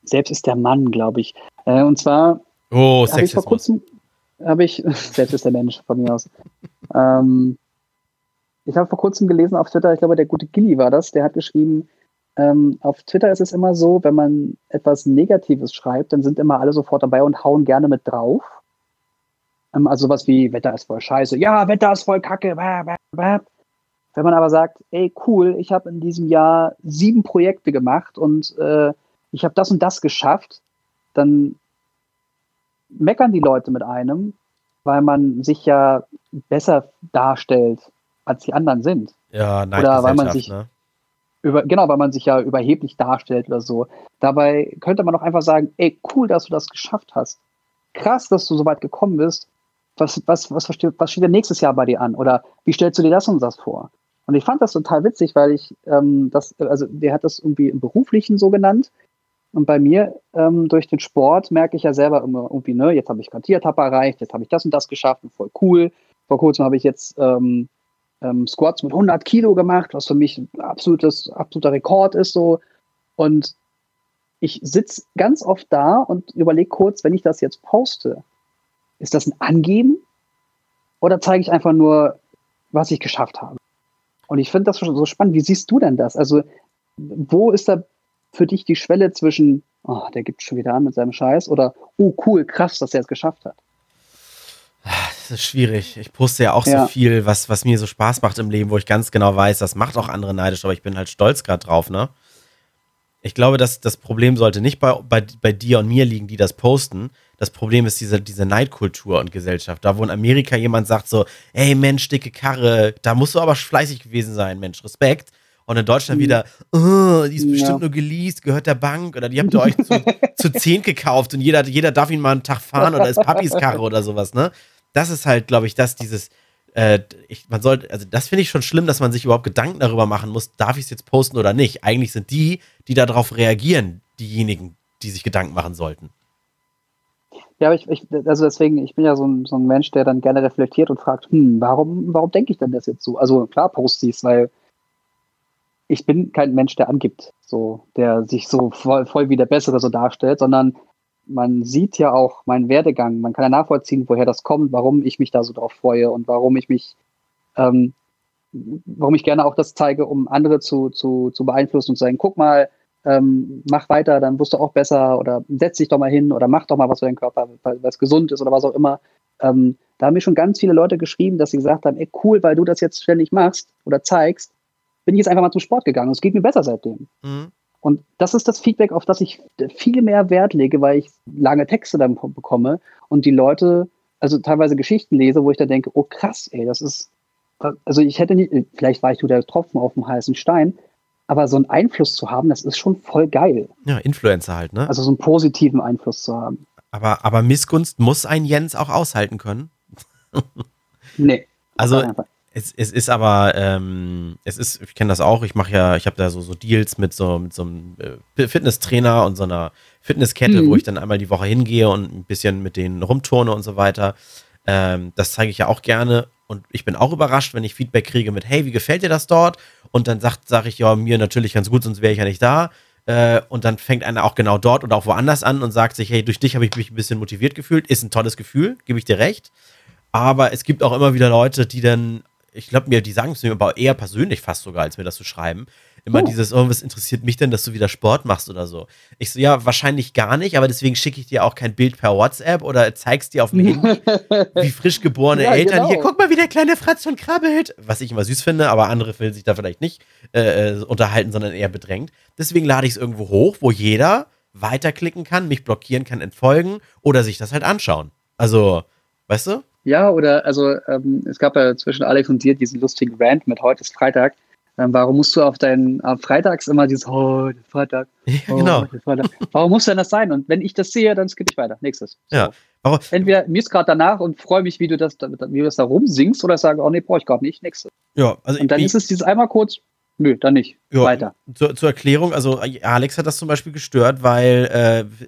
selbst ist der Mann, glaube ich. Äh, und zwar oh, habe ich vor kurzem, habe ich, selbst ist der Mensch von mir aus. ähm, ich habe vor kurzem gelesen auf Twitter, ich glaube, der gute Gilly war das, der hat geschrieben, ähm, auf Twitter ist es immer so, wenn man etwas Negatives schreibt, dann sind immer alle sofort dabei und hauen gerne mit drauf. Ähm, also sowas wie, Wetter ist voll scheiße, ja, Wetter ist voll kacke. Wenn man aber sagt, ey, cool, ich habe in diesem Jahr sieben Projekte gemacht und äh, ich habe das und das geschafft, dann meckern die Leute mit einem, weil man sich ja besser darstellt, als die anderen sind. Ja, nein, Oder weil man sich ne? über, genau, weil man sich ja überheblich darstellt oder so. Dabei könnte man doch einfach sagen, ey, cool, dass du das geschafft hast. Krass, dass du so weit gekommen bist was, was, was, was steht denn nächstes Jahr bei dir an? Oder wie stellst du dir das und das vor? Und ich fand das total witzig, weil ich ähm, das, also der hat das irgendwie im Beruflichen so genannt. Und bei mir ähm, durch den Sport merke ich ja selber immer irgendwie, ne, jetzt habe ich Quartiertappe erreicht, jetzt habe ich das und das geschafft, voll cool. Vor kurzem habe ich jetzt ähm, ähm, Squats mit 100 Kilo gemacht, was für mich ein absolutes, absoluter Rekord ist so. Und ich sitze ganz oft da und überlege kurz, wenn ich das jetzt poste, ist das ein Angeben oder zeige ich einfach nur, was ich geschafft habe? Und ich finde das schon so spannend. Wie siehst du denn das? Also, wo ist da für dich die Schwelle zwischen, oh, der gibt schon wieder an mit seinem Scheiß oder, oh, cool, krass, dass er es geschafft hat? Das ist schwierig. Ich poste ja auch ja. so viel, was, was mir so Spaß macht im Leben, wo ich ganz genau weiß, das macht auch andere neidisch, aber ich bin halt stolz gerade drauf, ne? Ich glaube, dass das Problem sollte nicht bei, bei, bei dir und mir liegen, die das posten. Das Problem ist diese, diese Neidkultur und Gesellschaft. Da, wo in Amerika jemand sagt so, ey Mensch, dicke Karre, da musst du aber fleißig gewesen sein, Mensch, Respekt. Und in Deutschland mhm. wieder, oh, die ist bestimmt ja. nur geleast, gehört der Bank oder die habt ihr euch zu, zu zehn gekauft und jeder, jeder darf ihn mal einen Tag fahren oder ist Papis Karre oder sowas, ne? Das ist halt, glaube ich, das, dieses, äh, ich, man sollte, also das finde ich schon schlimm, dass man sich überhaupt Gedanken darüber machen muss, darf ich es jetzt posten oder nicht. Eigentlich sind die, die darauf reagieren, diejenigen, die sich Gedanken machen sollten. Ja, aber ich, ich, also deswegen, ich bin ja so ein, so ein Mensch, der dann gerne reflektiert und fragt, hm, warum, warum denke ich denn das jetzt so? Also klar poste ich es, weil ich bin kein Mensch, der angibt, so, der sich so voll, voll wie der Bessere so darstellt, sondern man sieht ja auch meinen Werdegang. Man kann ja nachvollziehen, woher das kommt, warum ich mich da so drauf freue und warum ich mich, ähm, warum ich gerne auch das zeige, um andere zu, zu, zu beeinflussen und zu sagen, guck mal, ähm, mach weiter, dann wirst du auch besser oder setz dich doch mal hin oder mach doch mal was für deinen Körper, weil es gesund ist oder was auch immer. Ähm, da haben mir schon ganz viele Leute geschrieben, dass sie gesagt haben, ey cool, weil du das jetzt ständig machst oder zeigst, bin ich jetzt einfach mal zum Sport gegangen. Es geht mir besser seitdem. Mhm. Und das ist das Feedback, auf das ich viel mehr Wert lege, weil ich lange Texte dann bekomme und die Leute, also teilweise Geschichten lese, wo ich da denke, oh krass, ey, das ist, also ich hätte nicht, vielleicht war ich nur der Tropfen auf dem heißen Stein, aber so einen Einfluss zu haben, das ist schon voll geil. Ja, Influencer halt, ne? Also so einen positiven Einfluss zu haben. Aber, aber Missgunst muss ein Jens auch aushalten können. nee. Also es, es ist aber, ähm, es ist, ich kenne das auch, ich mache ja, ich habe da so, so Deals mit so, mit so einem äh, Fitnesstrainer und so einer Fitnesskette, mhm. wo ich dann einmal die Woche hingehe und ein bisschen mit denen rumturne und so weiter. Ähm, das zeige ich ja auch gerne und ich bin auch überrascht, wenn ich Feedback kriege mit, hey, wie gefällt dir das dort? Und dann sagt, sage ich, ja, mir natürlich ganz gut, sonst wäre ich ja nicht da. Äh, und dann fängt einer auch genau dort oder auch woanders an und sagt sich, hey, durch dich habe ich mich ein bisschen motiviert gefühlt. Ist ein tolles Gefühl, gebe ich dir recht. Aber es gibt auch immer wieder Leute, die dann ich glaube mir, die sagen es mir aber eher persönlich fast sogar, als mir das zu schreiben. Immer oh. dieses, oh, was interessiert mich denn, dass du wieder Sport machst oder so. Ich so, ja, wahrscheinlich gar nicht, aber deswegen schicke ich dir auch kein Bild per WhatsApp oder zeig's dir auf dem Handy, wie frisch geborene ja, Eltern. Genau. Hier, guck mal, wie der kleine Fratz schon krabbelt. Was ich immer süß finde, aber andere will sich da vielleicht nicht äh, äh unterhalten, sondern eher bedrängt. Deswegen lade ich es irgendwo hoch, wo jeder weiterklicken kann, mich blockieren kann, entfolgen oder sich das halt anschauen. Also, weißt du? Ja, oder also ähm, es gab ja zwischen Alex und dir diesen lustigen Rant mit heute ist Freitag. Ähm, warum musst du auf deinen auf Freitags immer dieses oh, Freitag, oh, ja, genau. Freitag. Warum muss denn das sein? Und wenn ich das sehe, dann skippe ich weiter. Nächstes. So. Ja. Aber Entweder mir ist gerade danach und freue mich, wie du das, wie du das da rumsingst, oder ich sage, oh nee, brauche ich gerade nicht. Nächstes. Ja, also und dann ist es dieses einmal kurz, Nö, dann nicht. Ja, Weiter. Zur, zur, Erklärung, also Alex hat das zum Beispiel gestört, weil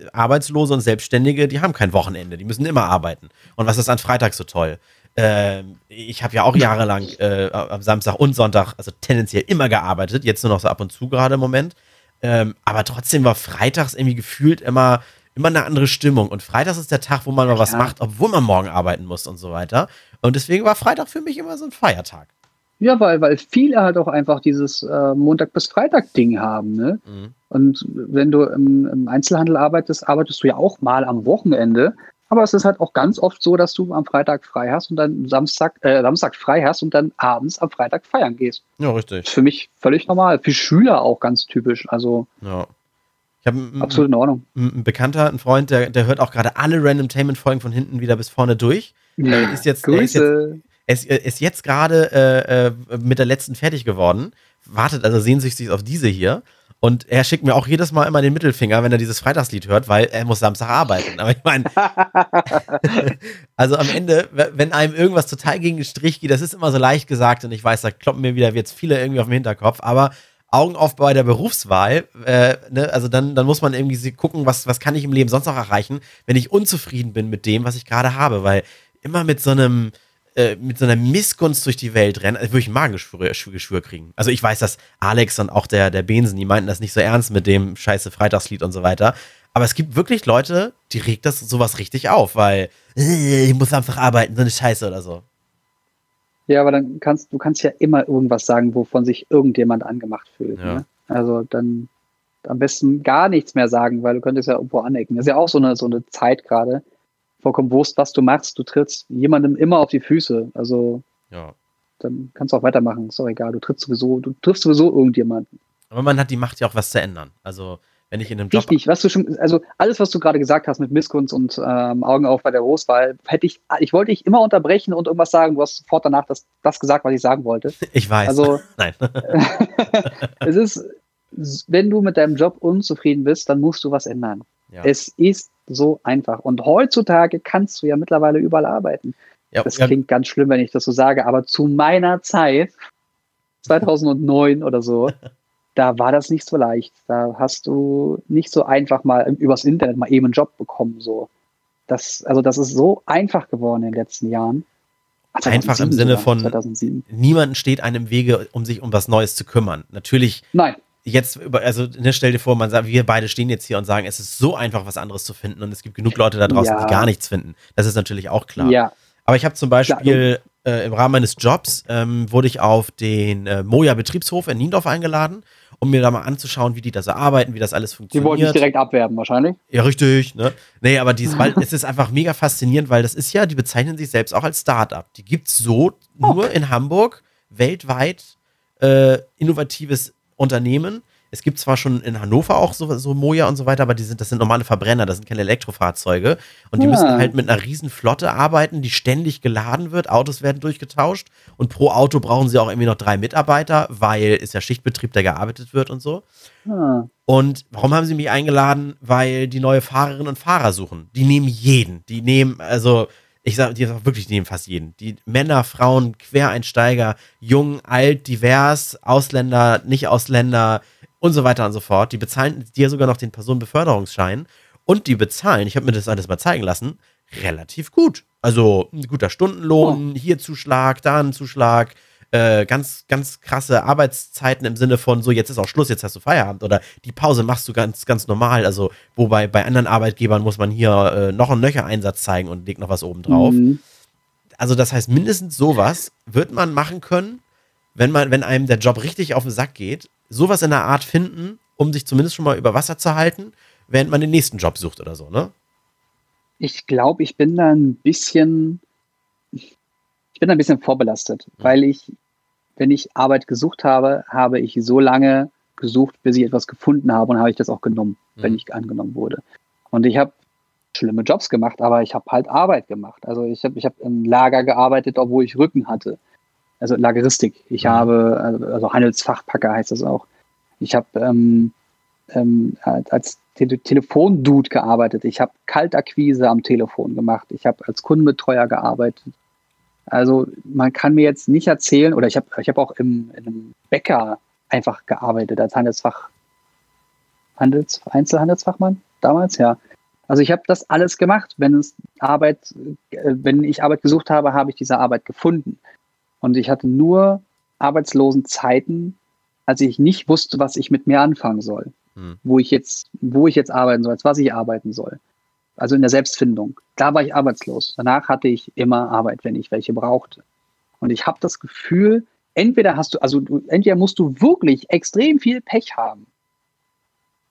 äh, Arbeitslose und Selbstständige, die haben kein Wochenende, die müssen immer arbeiten. Und was ist an Freitag so toll? Äh, ich habe ja auch jahrelang äh, am Samstag und Sonntag, also tendenziell immer gearbeitet, jetzt nur noch so ab und zu gerade im Moment. Ähm, aber trotzdem war freitags irgendwie gefühlt immer, immer eine andere Stimmung. Und freitags ist der Tag, wo man mal was macht, obwohl man morgen arbeiten muss und so weiter. Und deswegen war Freitag für mich immer so ein Feiertag. Ja, weil, weil viele halt auch einfach dieses äh, Montag- bis Freitag-Ding haben. Ne? Mhm. Und wenn du im, im, Einzelhandel arbeitest, arbeitest du ja auch mal am Wochenende. Aber es ist halt auch ganz oft so, dass du am Freitag frei hast und dann Samstag, äh, Samstag frei hast und dann abends am Freitag feiern gehst. Ja, richtig. Das ist für mich völlig normal. Für Schüler auch ganz typisch. Also ja. Ich habe absolut in Ordnung. Ein Bekannter, ein Freund, der, der hört auch gerade alle Randomtainment-Folgen von hinten wieder bis vorne durch. Ja, ist jetzt, Grüße. Ist jetzt, es ist jetzt gerade äh, äh, mit der letzten fertig geworden. Wartet also sehnsüchtig auf diese hier. Und er schickt mir auch jedes Mal immer den Mittelfinger, wenn er dieses Freitagslied hört, weil er muss Samstag arbeiten. Aber ich meine, also am Ende, wenn einem irgendwas total gegen den Strich geht, das ist immer so leicht gesagt und ich weiß, da kloppen mir wieder jetzt viele irgendwie auf den Hinterkopf, aber Augen auf bei der Berufswahl. Äh, ne? Also dann, dann muss man irgendwie gucken, was, was kann ich im Leben sonst noch erreichen, wenn ich unzufrieden bin mit dem, was ich gerade habe. Weil immer mit so einem, äh, mit so einer Missgunst durch die Welt rennen, also würde ich ein Magengeschwür kriegen. Also ich weiß, dass Alex und auch der, der Bensen, die meinten das nicht so ernst mit dem scheiße Freitagslied und so weiter. Aber es gibt wirklich Leute, die regt das sowas richtig auf, weil äh, ich muss einfach arbeiten, so eine Scheiße oder so. Ja, aber dann kannst du kannst ja immer irgendwas sagen, wovon sich irgendjemand angemacht fühlt. Ja. Ne? Also dann am besten gar nichts mehr sagen, weil du könntest ja irgendwo anecken. Das ist ja auch so eine, so eine Zeit gerade. Vollkommen Wurst, was du machst. Du trittst jemandem immer auf die Füße. Also ja. dann kannst du auch weitermachen. Ist doch egal. Du trittst sowieso, du triffst sowieso irgendjemanden. Aber man hat die Macht ja auch was zu ändern. Also wenn ich in einem Job. Richtig, was du schon, also alles, was du gerade gesagt hast mit Missgunst und ähm, Augen auf bei der Roswahl, hätte ich, ich wollte dich immer unterbrechen und irgendwas sagen. Du hast sofort danach das, das gesagt, was ich sagen wollte. Ich weiß. Also, nein. es ist, wenn du mit deinem Job unzufrieden bist, dann musst du was ändern. Ja. Es ist so einfach. Und heutzutage kannst du ja mittlerweile überall arbeiten. Ja, das klingt ganz schlimm, wenn ich das so sage, aber zu meiner Zeit, 2009 oder so, da war das nicht so leicht. Da hast du nicht so einfach mal übers Internet mal eben einen Job bekommen. So. Das, also das ist so einfach geworden in den letzten Jahren. einfach im Sinne von 2007. niemanden steht einem Wege, um sich um was Neues zu kümmern. Natürlich. Nein. Jetzt, also ne, stell dir vor, man sagt, wir beide stehen jetzt hier und sagen, es ist so einfach, was anderes zu finden und es gibt genug Leute da draußen, ja. die gar nichts finden. Das ist natürlich auch klar. Ja. Aber ich habe zum Beispiel äh, im Rahmen meines Jobs ähm, wurde ich auf den äh, Moja Betriebshof in Niendorf eingeladen um mir da mal anzuschauen, wie die da so arbeiten, wie das alles funktioniert. Die wollten dich direkt abwerben, wahrscheinlich. Ja, richtig. Ne? Nee, aber dies, weil, es ist einfach mega faszinierend, weil das ist ja, die bezeichnen sich selbst auch als Start-up. Die gibt es so oh. nur in Hamburg, weltweit äh, innovatives Unternehmen es gibt zwar schon in Hannover auch so, so Moja und so weiter, aber die sind, das sind normale Verbrenner, das sind keine Elektrofahrzeuge. Und die ja. müssen halt mit einer riesen Flotte arbeiten, die ständig geladen wird. Autos werden durchgetauscht. Und pro Auto brauchen sie auch irgendwie noch drei Mitarbeiter, weil es ja Schichtbetrieb, der gearbeitet wird und so. Ja. Und warum haben sie mich eingeladen? Weil die neue Fahrerinnen und Fahrer suchen. Die nehmen jeden. Die nehmen, also ich sage die wirklich, die nehmen fast jeden. Die Männer, Frauen, Quereinsteiger, jung, alt, divers, Ausländer, Nicht-Ausländer, und so weiter und so fort. Die bezahlen dir sogar noch den Personenbeförderungsschein und die bezahlen, ich habe mir das alles mal zeigen lassen, relativ gut. Also ein guter Stundenlohn, oh. hier Zuschlag, da ein Zuschlag, äh, ganz, ganz krasse Arbeitszeiten im Sinne von so, jetzt ist auch Schluss, jetzt hast du Feierabend oder die Pause machst du ganz, ganz normal. Also, wobei bei anderen Arbeitgebern muss man hier äh, noch einen Nöcher-Einsatz zeigen und legt noch was oben drauf. Mhm. Also, das heißt, mindestens sowas wird man machen können, wenn man, wenn einem der Job richtig auf den Sack geht sowas in der Art finden, um sich zumindest schon mal über Wasser zu halten, während man den nächsten Job sucht oder so, ne? Ich glaube, ich bin da ein bisschen, bin da ein bisschen vorbelastet, mhm. weil ich, wenn ich Arbeit gesucht habe, habe ich so lange gesucht, bis ich etwas gefunden habe und habe ich das auch genommen, mhm. wenn ich angenommen wurde. Und ich habe schlimme Jobs gemacht, aber ich habe halt Arbeit gemacht. Also ich habe ich hab im Lager gearbeitet, obwohl ich Rücken hatte also Lageristik. Ich mhm. habe, also Handelsfachpacker heißt das auch. Ich habe ähm, ähm, als Te Telefondude gearbeitet. Ich habe Kaltakquise am Telefon gemacht. Ich habe als Kundenbetreuer gearbeitet. Also man kann mir jetzt nicht erzählen, oder ich habe ich hab auch im, in einem Bäcker einfach gearbeitet als Handelsfach, Handels, Einzelhandelsfachmann damals, ja. Also ich habe das alles gemacht. Wenn es Arbeit, äh, wenn ich Arbeit gesucht habe, habe ich diese Arbeit gefunden. Und ich hatte nur arbeitslosen Zeiten, als ich nicht wusste, was ich mit mir anfangen soll. Hm. Wo ich jetzt, wo ich jetzt arbeiten soll, als was ich arbeiten soll. Also in der Selbstfindung. Da war ich arbeitslos. Danach hatte ich immer Arbeit, wenn ich welche brauchte. Und ich habe das Gefühl, entweder hast du, also du, entweder musst du wirklich extrem viel Pech haben.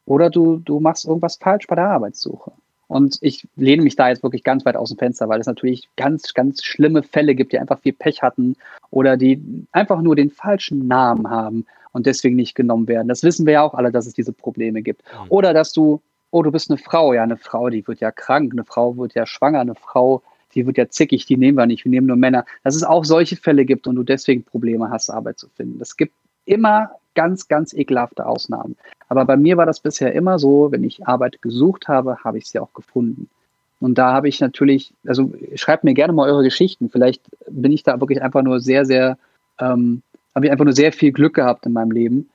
Oder du, du machst irgendwas falsch bei der Arbeitssuche. Und ich lehne mich da jetzt wirklich ganz weit aus dem Fenster, weil es natürlich ganz, ganz schlimme Fälle gibt, die einfach viel Pech hatten oder die einfach nur den falschen Namen haben und deswegen nicht genommen werden. Das wissen wir ja auch alle, dass es diese Probleme gibt. Mhm. Oder dass du, oh, du bist eine Frau. Ja, eine Frau, die wird ja krank, eine Frau wird ja schwanger, eine Frau, die wird ja zickig, die nehmen wir nicht, wir nehmen nur Männer. Dass es auch solche Fälle gibt und du deswegen Probleme hast, Arbeit zu finden. Es gibt immer ganz, ganz ekelhafte Ausnahmen. Aber bei mir war das bisher immer so, wenn ich Arbeit gesucht habe, habe ich sie auch gefunden. Und da habe ich natürlich, also schreibt mir gerne mal eure Geschichten. Vielleicht bin ich da wirklich einfach nur sehr, sehr, ähm, habe ich einfach nur sehr viel Glück gehabt in meinem Leben.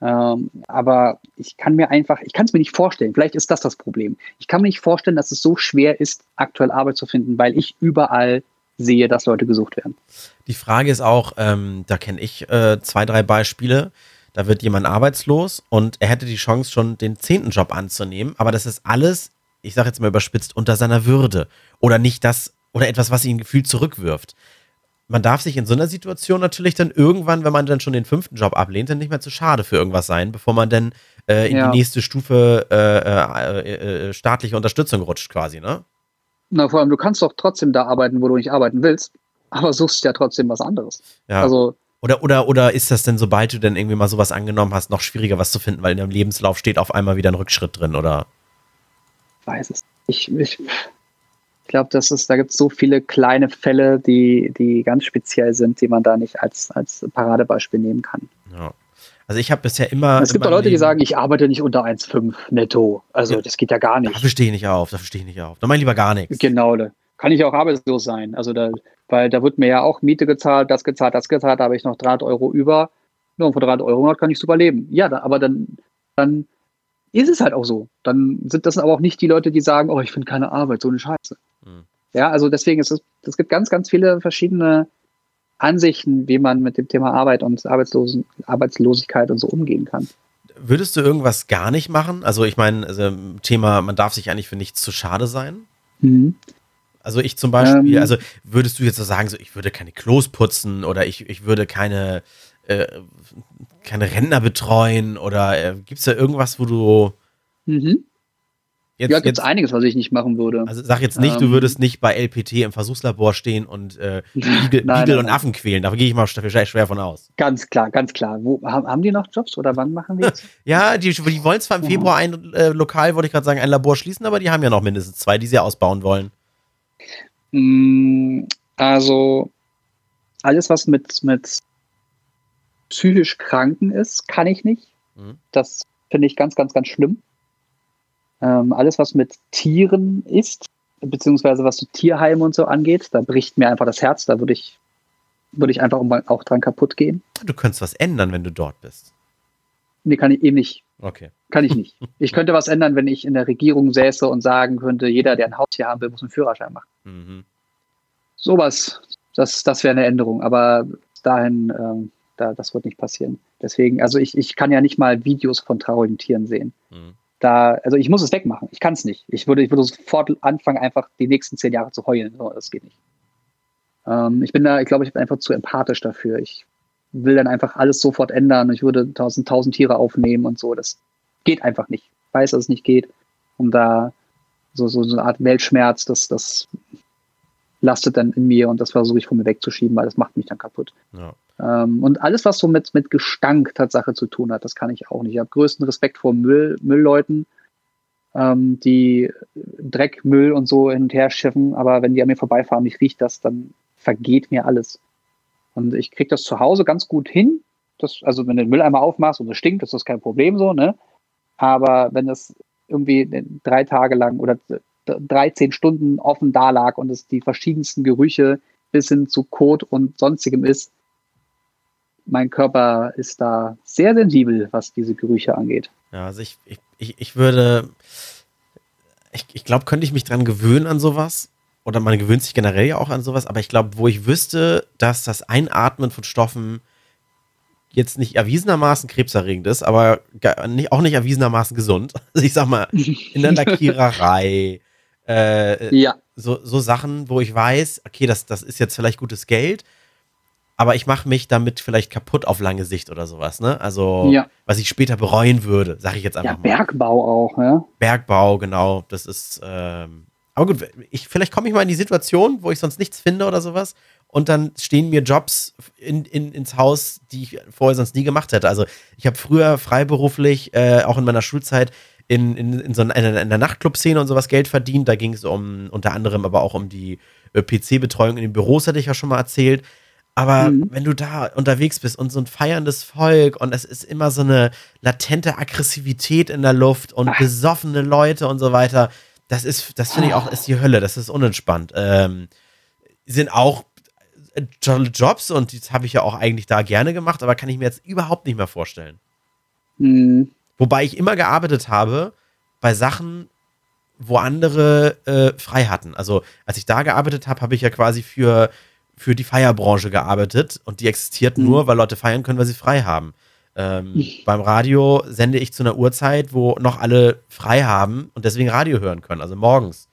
Ähm, aber ich kann mir einfach, ich kann es mir nicht vorstellen. Vielleicht ist das das Problem. Ich kann mir nicht vorstellen, dass es so schwer ist, aktuell Arbeit zu finden, weil ich überall sehe, dass Leute gesucht werden. Die Frage ist auch, ähm, da kenne ich äh, zwei, drei Beispiele. Da wird jemand arbeitslos und er hätte die Chance, schon den zehnten Job anzunehmen, aber das ist alles, ich sage jetzt mal überspitzt, unter seiner Würde. Oder nicht das, oder etwas, was ihn gefühlt zurückwirft man darf sich in so einer Situation natürlich dann irgendwann, wenn man dann schon den fünften Job ablehnt, dann nicht mehr zu schade für irgendwas sein, bevor man dann äh, in ja. die nächste Stufe äh, äh, äh, staatliche Unterstützung rutscht, quasi, ne? Na, vor allem, du kannst doch trotzdem da arbeiten, wo du nicht arbeiten willst, aber suchst ja trotzdem was anderes. Ja. Also. Oder, oder, oder ist das denn, sobald du dann irgendwie mal sowas angenommen hast, noch schwieriger, was zu finden, weil in deinem Lebenslauf steht auf einmal wieder ein Rückschritt drin, oder? Weiß es. Ich, ich, ich glaube, das ist, da gibt es so viele kleine Fälle, die, die ganz speziell sind, die man da nicht als, als Paradebeispiel nehmen kann. Ja. Also ich habe bisher immer. Es gibt auch Leute, die sagen, ich arbeite nicht unter 1,5 netto. Also ja, das geht ja gar nicht. Da verstehe ich nicht auf, da verstehe ich nicht auf. Da meine ich lieber gar nichts. Genau, da kann ich auch arbeitslos sein. Also da, weil da wird mir ja auch Miete gezahlt, das gezahlt, das gezahlt, da habe ich noch 300 Euro über. Nur von 300 Euro kann ich super leben. Ja, da, aber dann, dann ist es halt auch so. Dann sind das aber auch nicht die Leute, die sagen, oh, ich finde keine Arbeit, so eine Scheiße. Hm. Ja, also deswegen ist es, es gibt ganz, ganz viele verschiedene Ansichten, wie man mit dem Thema Arbeit und Arbeitslosen, Arbeitslosigkeit und so umgehen kann. Würdest du irgendwas gar nicht machen? Also ich meine, also Thema, man darf sich eigentlich für nichts zu schade sein. Mhm. Also ich zum Beispiel, ähm, also würdest du jetzt so sagen, so ich würde keine Klos putzen oder ich, ich würde keine, äh, keine Rentner betreuen oder äh, gibt es da irgendwas, wo du mhm. Jetzt, ja, gibt es einiges, was ich nicht machen würde. Also sag jetzt nicht, ähm, du würdest nicht bei LPT im Versuchslabor stehen und äh, Igel, nein, Igel nein, und nein. Affen quälen. Da gehe ich mal schwer, von aus. Ganz klar, ganz klar. Wo, haben, die noch Jobs oder wann machen die jetzt? ja, die, die wollen zwar im Februar ein äh, Lokal, wollte ich gerade sagen, ein Labor schließen, aber die haben ja noch mindestens zwei, die sie ausbauen wollen. Mm, also alles, was mit, mit psychisch Kranken ist, kann ich nicht. Mhm. Das finde ich ganz, ganz, ganz schlimm. Ähm, alles, was mit Tieren ist, beziehungsweise was so Tierheime und so angeht, da bricht mir einfach das Herz. Da würde ich, würde ich einfach auch dran kaputt gehen. Du könntest was ändern, wenn du dort bist. Nee, kann ich eben nicht. Okay. Kann ich nicht. Ich könnte was ändern, wenn ich in der Regierung säße und sagen könnte, jeder, der ein Haustier haben will, muss einen Führerschein machen. Mhm. Sowas, das, das wäre eine Änderung. Aber dahin, ähm, da, das wird nicht passieren. Deswegen, also ich, ich kann ja nicht mal Videos von traurigen Tieren sehen. Mhm da, also ich muss es wegmachen. Ich kann es nicht. Ich würde, ich würde sofort anfangen, einfach die nächsten zehn Jahre zu heulen. Das geht nicht. Ähm, ich bin da, ich glaube, ich bin einfach zu empathisch dafür. Ich will dann einfach alles sofort ändern. Ich würde tausend, tausend Tiere aufnehmen und so. Das geht einfach nicht. Ich weiß, dass es nicht geht. Und da so, so, so eine Art Weltschmerz, das, das lastet dann in mir und das versuche ich von mir wegzuschieben, weil das macht mich dann kaputt. Ja. Ähm, und alles, was so mit, mit Gestank Tatsache zu tun hat, das kann ich auch nicht. Ich habe größten Respekt vor Müll, Müllleuten, ähm, die Dreck, Müll und so hin und her schiffen, aber wenn die an mir vorbeifahren, ich rieche das, dann vergeht mir alles. Und ich kriege das zu Hause ganz gut hin. Das, also wenn du den Mülleimer aufmachst und es stinkt, ist das kein Problem so, ne? Aber wenn das irgendwie drei Tage lang oder 13 Stunden offen da lag und es die verschiedensten Gerüche bis hin zu Kot und sonstigem ist, mein Körper ist da sehr sensibel, was diese Gerüche angeht. Ja, also ich, ich, ich würde, ich, ich glaube, könnte ich mich dran gewöhnen an sowas. Oder man gewöhnt sich generell ja auch an sowas, aber ich glaube, wo ich wüsste, dass das Einatmen von Stoffen jetzt nicht erwiesenermaßen krebserregend ist, aber nicht, auch nicht erwiesenermaßen gesund. Also ich sag mal, in der Lackiererei, äh, ja. so, so Sachen, wo ich weiß, okay, das, das ist jetzt vielleicht gutes Geld, aber ich mache mich damit vielleicht kaputt auf lange Sicht oder sowas, ne? Also, ja. was ich später bereuen würde, sage ich jetzt einfach ja, mal. Bergbau auch, ja. Bergbau, genau. Das ist, ähm, aber gut, ich, vielleicht komme ich mal in die Situation, wo ich sonst nichts finde oder sowas. Und dann stehen mir Jobs in, in, ins Haus, die ich vorher sonst nie gemacht hätte. Also, ich habe früher freiberuflich, äh, auch in meiner Schulzeit, in, in, in so einer, in der Nachtclub-Szene und sowas Geld verdient. Da ging es um unter anderem aber auch um die äh, PC-Betreuung in den Büros, hatte ich ja schon mal erzählt. Aber mhm. wenn du da unterwegs bist und so ein feierndes Volk und es ist immer so eine latente Aggressivität in der Luft und Ach. besoffene Leute und so weiter, das ist, das finde ich auch, ist die Hölle, das ist unentspannt. Ähm, sind auch tolle Jobs und das habe ich ja auch eigentlich da gerne gemacht, aber kann ich mir jetzt überhaupt nicht mehr vorstellen. Mhm. Wobei ich immer gearbeitet habe bei Sachen, wo andere äh, frei hatten. Also als ich da gearbeitet habe, habe ich ja quasi für, für die Feierbranche gearbeitet und die existiert mhm. nur, weil Leute feiern können, weil sie frei haben. Ähm, beim Radio sende ich zu einer Uhrzeit, wo noch alle frei haben und deswegen Radio hören können, also morgens.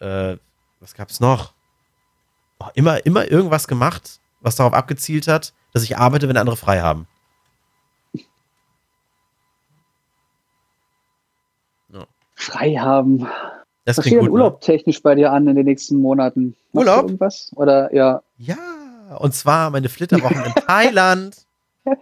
Äh, was gab's noch? Oh, immer, immer irgendwas gemacht, was darauf abgezielt hat, dass ich arbeite, wenn andere frei haben. Frei haben. Das Was steht denn ne? Urlaub technisch bei dir an in den nächsten Monaten? Machst Urlaub? irgendwas? Oder ja? Ja, und zwar meine Flitterwochen in Thailand.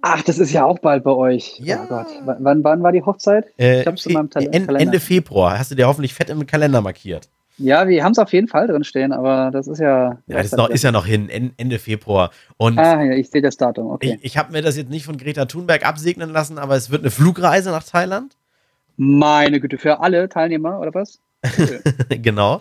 Ach, das ist ja auch bald bei euch. Ja. Oh Gott. W wann, wann war die Hochzeit? Äh, Ende Februar. Hast du dir hoffentlich fett im Kalender markiert. Ja, wir haben es auf jeden Fall drin stehen, aber das ist ja. Ja, das ist, noch, ist ja noch hin, Ende Februar. Und ah, ja, ich sehe das Datum, okay. Ich, ich habe mir das jetzt nicht von Greta Thunberg absegnen lassen, aber es wird eine Flugreise nach Thailand. Meine Güte, für alle Teilnehmer oder was? genau.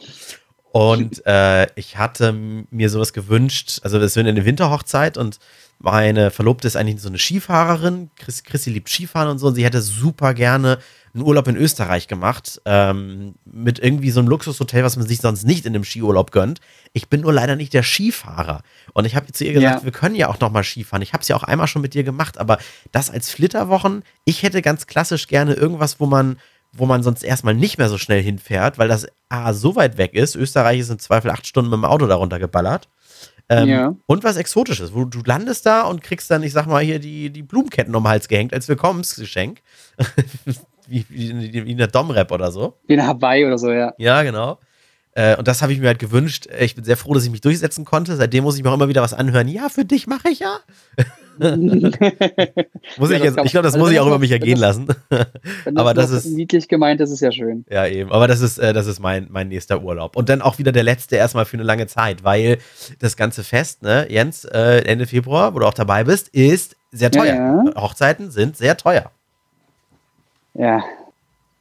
Und äh, ich hatte mir sowas gewünscht, also das wird eine Winterhochzeit und meine Verlobte ist eigentlich so eine Skifahrerin. Chris, Chrissy liebt Skifahren und so und sie hätte super gerne einen Urlaub in Österreich gemacht, ähm, mit irgendwie so einem Luxushotel, was man sich sonst nicht in einem Skiurlaub gönnt. Ich bin nur leider nicht der Skifahrer. Und ich habe zu ihr gesagt, ja. wir können ja auch noch mal Skifahren. Ich habe es ja auch einmal schon mit dir gemacht, aber das als Flitterwochen, ich hätte ganz klassisch gerne irgendwas, wo man wo man sonst erstmal nicht mehr so schnell hinfährt, weil das A, so weit weg ist. Österreich ist im Zweifel acht Stunden mit dem Auto darunter geballert. Ähm, ja. Und was Exotisches, wo du landest da und kriegst dann, ich sag mal, hier die, die Blumenketten um den Hals gehängt als Willkommensgeschenk. wie, wie, wie in der Dom-Rap oder so. Wie in Hawaii oder so, ja. Ja, genau. Äh, und das habe ich mir halt gewünscht. Ich bin sehr froh, dass ich mich durchsetzen konnte. Seitdem muss ich mir auch immer wieder was anhören. Ja, für dich mache ich ja. muss ja, ich jetzt, ich glaube, das also muss ich auch über mich ergehen lassen. Aber das, das ist niedlich gemeint, das ist ja schön. Ja, eben. Aber das ist, äh, das ist mein, mein nächster Urlaub. Und dann auch wieder der letzte erstmal für eine lange Zeit, weil das ganze Fest, ne, Jens, äh, Ende Februar, wo du auch dabei bist, ist sehr teuer. Ja, ja. Hochzeiten sind sehr teuer. Ja.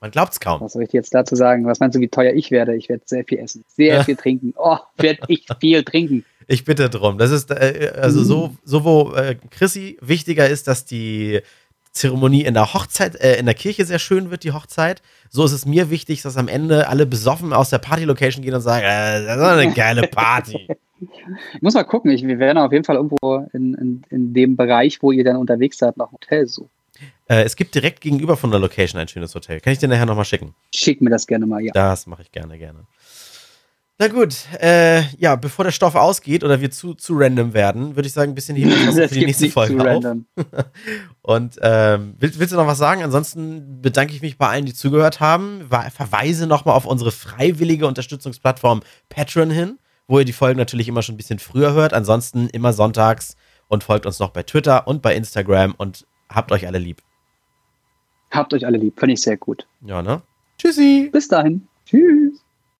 Man glaubt es kaum. Was soll ich jetzt dazu sagen? Was meinst du, wie teuer ich werde? Ich werde sehr viel essen, sehr viel trinken. Oh, werde ich viel trinken. Ich bitte drum. Das ist äh, also so, so wo äh, Chrissy wichtiger ist, dass die Zeremonie in der Hochzeit, äh, in der Kirche sehr schön wird, die Hochzeit. So ist es mir wichtig, dass am Ende alle besoffen aus der Party-Location gehen und sagen, äh, das ist eine geile Party. ich muss mal gucken, ich, wir werden auf jeden Fall irgendwo in, in, in dem Bereich, wo ihr dann unterwegs seid, nach Hotel suchen. Äh, es gibt direkt gegenüber von der Location ein schönes Hotel. Kann ich dir nachher nochmal schicken? Schick mir das gerne mal, ja. Das mache ich gerne, gerne. Na gut, äh, ja, bevor der Stoff ausgeht oder wir zu, zu random werden, würde ich sagen, ein bisschen hier für die nächste Folge auf. Und ähm, willst, willst, du noch was sagen? Ansonsten bedanke ich mich bei allen, die zugehört haben. Verweise nochmal auf unsere freiwillige Unterstützungsplattform Patreon hin, wo ihr die Folgen natürlich immer schon ein bisschen früher hört. Ansonsten immer sonntags und folgt uns noch bei Twitter und bei Instagram und habt euch alle lieb. Habt euch alle lieb, finde ich sehr gut. Ja, ne? Tschüssi. Bis dahin. Tschüss.